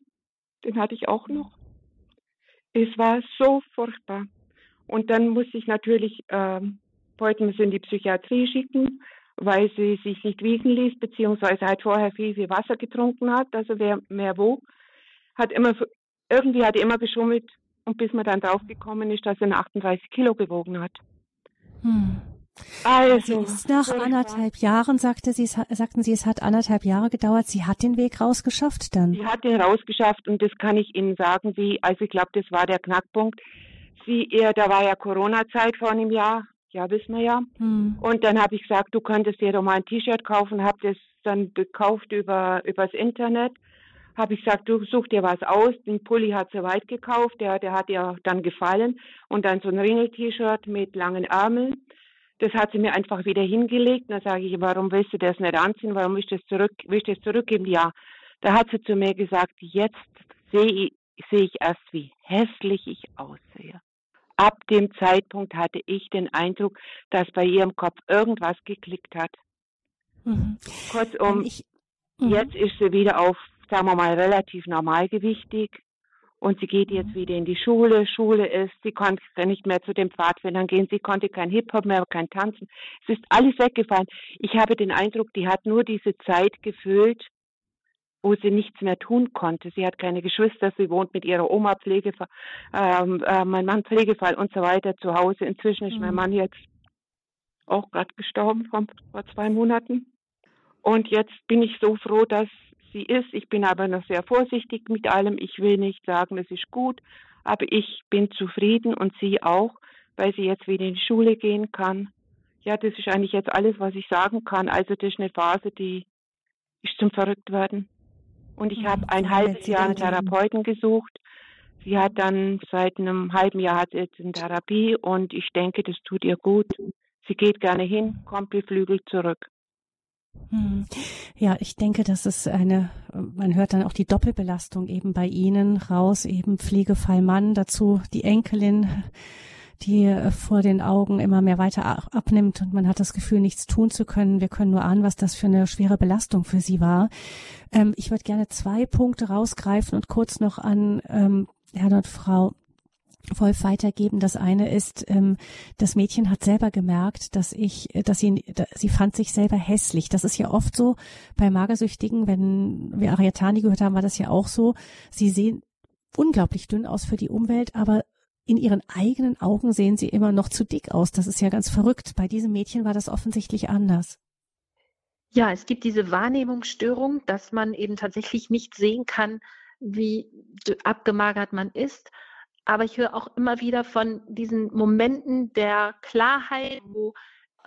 Den hatte ich auch noch. Es war so furchtbar. Und dann muss ich natürlich äh, heute in die Psychiatrie schicken, weil sie sich nicht wiegen ließ, beziehungsweise halt vorher viel, viel Wasser getrunken hat, also wer mehr wog, hat immer, irgendwie hat er immer geschummelt und bis man dann draufgekommen ist, dass er 38 Kilo gewogen hat. Hm. Also, nach anderthalb Jahren, sagte sie, sagten Sie, es hat anderthalb Jahre gedauert. Sie hat den Weg rausgeschafft dann. Sie hat den rausgeschafft und das kann ich Ihnen sagen, wie, also ich glaube, das war der Knackpunkt. Sie, ihr, da war ja Corona-Zeit vor einem Jahr, ja, wissen wir ja. Hm. Und dann habe ich gesagt, du könntest dir doch mal ein T-Shirt kaufen, habe das dann gekauft über übers Internet. Habe ich gesagt, du such dir was aus. Den Pulli hat sie weit gekauft, der, der hat ihr dann gefallen. Und dann so ein Ringel-T-Shirt mit langen Ärmeln das hat sie mir einfach wieder hingelegt. Da sage ich, warum willst du das nicht anziehen? Warum willst du das, zurück, willst du das zurückgeben? Ja, da hat sie zu mir gesagt, jetzt sehe ich, sehe ich erst, wie hässlich ich aussehe. Ab dem Zeitpunkt hatte ich den Eindruck, dass bei ihrem Kopf irgendwas geklickt hat. Mhm. Kurzum, ich, mhm. jetzt ist sie wieder auf, sagen wir mal, relativ normalgewichtig. Und sie geht jetzt wieder in die Schule. Schule ist, sie konnte nicht mehr zu den Pfadfindern gehen. Sie konnte kein Hip-Hop mehr, kein Tanzen. Es ist alles weggefallen. Ich habe den Eindruck, die hat nur diese Zeit gefüllt, wo sie nichts mehr tun konnte. Sie hat keine Geschwister, sie wohnt mit ihrer Oma Pflegefall, ähm, äh, mein Mann Pflegefall und so weiter zu Hause. Inzwischen ist mhm. mein Mann jetzt auch gerade gestorben vor, vor zwei Monaten. Und jetzt bin ich so froh, dass sie ist. Ich bin aber noch sehr vorsichtig mit allem. Ich will nicht sagen, es ist gut, aber ich bin zufrieden und sie auch, weil sie jetzt wieder in die Schule gehen kann. Ja, das ist eigentlich jetzt alles, was ich sagen kann. Also das ist eine Phase, die ist zum Verrücktwerden. Und ich habe ein halbes Jahr einen Therapeuten gesucht. Sie hat dann seit einem halben Jahr hat jetzt eine Therapie und ich denke, das tut ihr gut. Sie geht gerne hin, kommt beflügelt zurück. Hm. Ja, ich denke, das ist eine, man hört dann auch die Doppelbelastung eben bei Ihnen raus, eben Pflegefall Mann, dazu die Enkelin, die vor den Augen immer mehr weiter abnimmt und man hat das Gefühl, nichts tun zu können. Wir können nur ahnen, was das für eine schwere Belastung für Sie war. Ähm, ich würde gerne zwei Punkte rausgreifen und kurz noch an ähm, Herr und Frau Wolf weitergeben. Das eine ist, ähm, das Mädchen hat selber gemerkt, dass ich, dass sie, dass sie fand sich selber hässlich. Das ist ja oft so bei Magersüchtigen, wenn wir Ariatani gehört haben, war das ja auch so. Sie sehen unglaublich dünn aus für die Umwelt, aber in ihren eigenen Augen sehen sie immer noch zu dick aus. Das ist ja ganz verrückt. Bei diesem Mädchen war das offensichtlich anders. Ja, es gibt diese Wahrnehmungsstörung, dass man eben tatsächlich nicht sehen kann, wie abgemagert man ist. Aber ich höre auch immer wieder von diesen Momenten der Klarheit, wo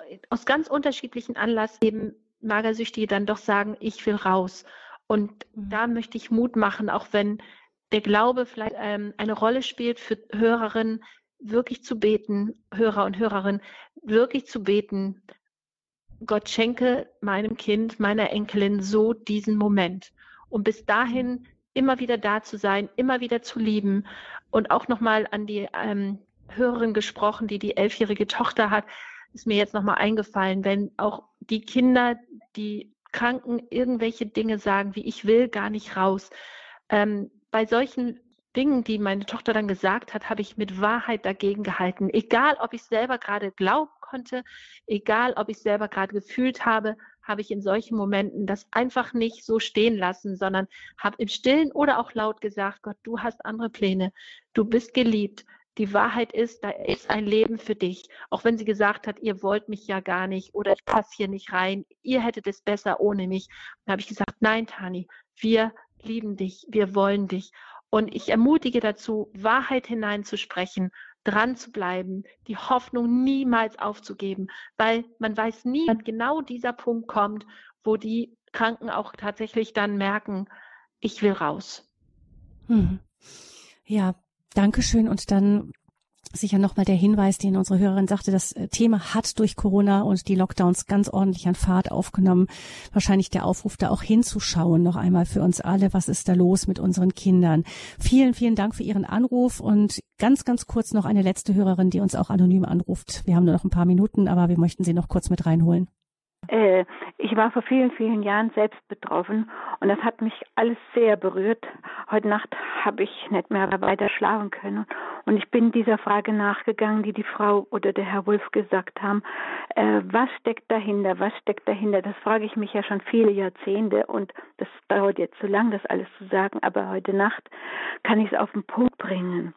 äh, aus ganz unterschiedlichen Anlass eben Magersüchtige dann doch sagen, ich will raus. Und mhm. da möchte ich Mut machen, auch wenn der Glaube vielleicht ähm, eine Rolle spielt für Hörerinnen, wirklich zu beten, Hörer und Hörerinnen, wirklich zu beten, Gott schenke meinem Kind, meiner Enkelin so diesen Moment. Und bis dahin immer wieder da zu sein, immer wieder zu lieben. Und auch nochmal an die ähm, Hörerin gesprochen, die die elfjährige Tochter hat, ist mir jetzt nochmal eingefallen, wenn auch die Kinder, die Kranken irgendwelche Dinge sagen, wie ich will gar nicht raus. Ähm, bei solchen Dingen, die meine Tochter dann gesagt hat, habe ich mit Wahrheit dagegen gehalten. Egal, ob ich selber gerade glauben konnte, egal, ob ich selber gerade gefühlt habe, habe ich in solchen Momenten das einfach nicht so stehen lassen, sondern habe im Stillen oder auch laut gesagt, Gott, du hast andere Pläne, du bist geliebt. Die Wahrheit ist, da ist ein Leben für dich. Auch wenn sie gesagt hat, ihr wollt mich ja gar nicht oder ich passe hier nicht rein, ihr hättet es besser ohne mich. Dann habe ich gesagt, nein, Tani, wir lieben dich, wir wollen dich. Und ich ermutige dazu, Wahrheit hineinzusprechen dran zu bleiben, die Hoffnung niemals aufzugeben, weil man weiß nie, wann genau dieser Punkt kommt, wo die Kranken auch tatsächlich dann merken, ich will raus. Hm. Ja, danke schön. Und dann sicher nochmal der Hinweis, den unsere Hörerin sagte, das äh, Thema hat durch Corona und die Lockdowns ganz ordentlich an Fahrt aufgenommen. Wahrscheinlich der Aufruf, da auch hinzuschauen, noch einmal für uns alle, was ist da los mit unseren Kindern. Vielen, vielen Dank für Ihren Anruf und ganz, ganz kurz noch eine letzte Hörerin, die uns auch anonym anruft. Wir haben nur noch ein paar Minuten, aber wir möchten Sie noch kurz mit reinholen. Äh, ich war vor vielen, vielen Jahren selbst betroffen und das hat mich alles sehr berührt. Heute Nacht habe ich nicht mehr weiter schlafen können und ich bin dieser Frage nachgegangen, die die Frau oder der Herr Wolf gesagt haben. Äh, was steckt dahinter? Was steckt dahinter? Das frage ich mich ja schon viele Jahrzehnte und das dauert jetzt zu lang, das alles zu sagen, aber heute Nacht kann ich es auf den Punkt bringen.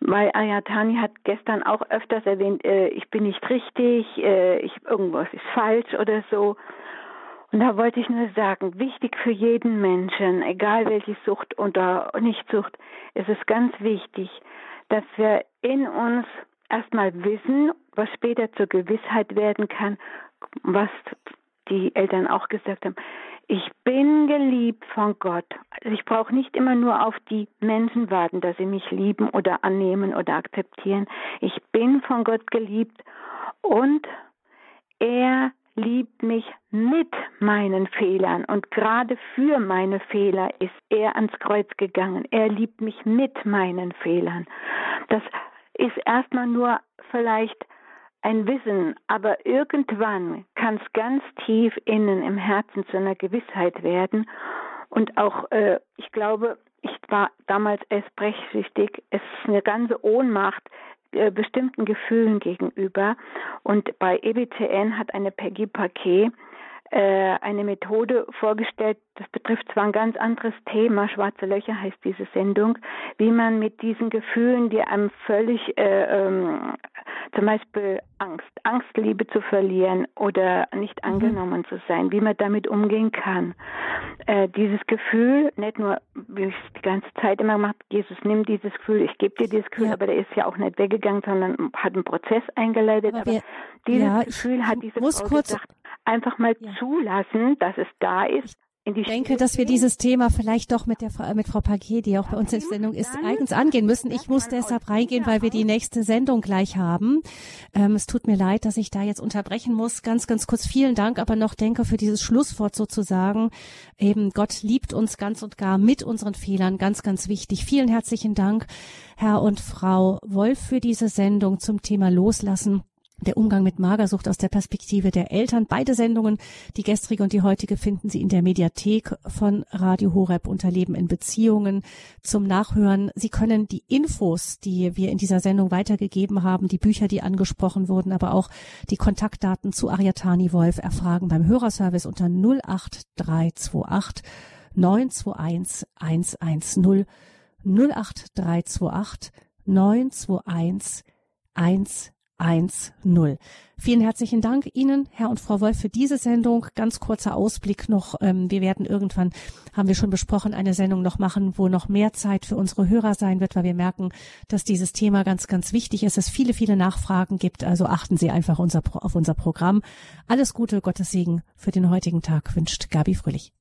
Weil Ayatani hat gestern auch öfters erwähnt, äh, ich bin nicht richtig, äh, ich, irgendwas ist falsch oder so. Und da wollte ich nur sagen, wichtig für jeden Menschen, egal welche Sucht oder Nichtsucht, ist es ganz wichtig, dass wir in uns erstmal wissen, was später zur Gewissheit werden kann, was die Eltern auch gesagt haben. Ich bin geliebt von Gott. Also ich brauche nicht immer nur auf die Menschen warten, dass sie mich lieben oder annehmen oder akzeptieren. Ich bin von Gott geliebt und er liebt mich mit meinen Fehlern und gerade für meine Fehler ist er ans Kreuz gegangen. Er liebt mich mit meinen Fehlern. Das ist erstmal nur vielleicht ein Wissen, aber irgendwann kann es ganz tief innen im Herzen zu einer Gewissheit werden. Und auch, äh, ich glaube, ich war damals erst brechsüchtig. Es ist eine ganze Ohnmacht äh, bestimmten Gefühlen gegenüber. Und bei EBCN hat eine Peggy Paquet eine Methode vorgestellt, das betrifft zwar ein ganz anderes Thema, Schwarze Löcher heißt diese Sendung, wie man mit diesen Gefühlen, die einem völlig, äh, ähm, zum Beispiel Angst, Angst, Liebe zu verlieren oder nicht mhm. angenommen zu sein, wie man damit umgehen kann. Äh, dieses Gefühl, nicht nur, wie ich die ganze Zeit immer gemacht, Jesus, nimm dieses Gefühl, ich gebe dir dieses Gefühl, ja. aber der ist ja auch nicht weggegangen, sondern hat einen Prozess eingeleitet. Aber, aber dieses ja, Gefühl hat diese muss Frau kurz, gesagt, einfach mal ja. zulassen, dass es da ist. Ich denke, dass wir dieses Thema vielleicht doch mit der mit Frau Paquet, die auch bei uns in der Sendung ist, eigens angehen müssen. Ich muss deshalb reingehen, weil wir die nächste Sendung gleich haben. Ähm, es tut mir leid, dass ich da jetzt unterbrechen muss. Ganz, ganz kurz vielen Dank, aber noch denke für dieses Schlusswort sozusagen. Eben Gott liebt uns ganz und gar mit unseren Fehlern. Ganz, ganz wichtig. Vielen herzlichen Dank, Herr und Frau Wolf, für diese Sendung zum Thema Loslassen der Umgang mit Magersucht aus der Perspektive der Eltern. Beide Sendungen, die gestrige und die heutige, finden Sie in der Mediathek von Radio Horeb unter Leben in Beziehungen zum Nachhören. Sie können die Infos, die wir in dieser Sendung weitergegeben haben, die Bücher, die angesprochen wurden, aber auch die Kontaktdaten zu Ariatani Wolf erfragen beim Hörerservice unter 08328 921 110 08328 921 110 1-0. Vielen herzlichen Dank Ihnen, Herr und Frau Wolf, für diese Sendung. Ganz kurzer Ausblick noch. Ähm, wir werden irgendwann, haben wir schon besprochen, eine Sendung noch machen, wo noch mehr Zeit für unsere Hörer sein wird, weil wir merken, dass dieses Thema ganz, ganz wichtig ist, es viele, viele Nachfragen gibt. Also achten Sie einfach unser, auf unser Programm. Alles Gute, Gottes Segen für den heutigen Tag wünscht Gabi Fröhlich.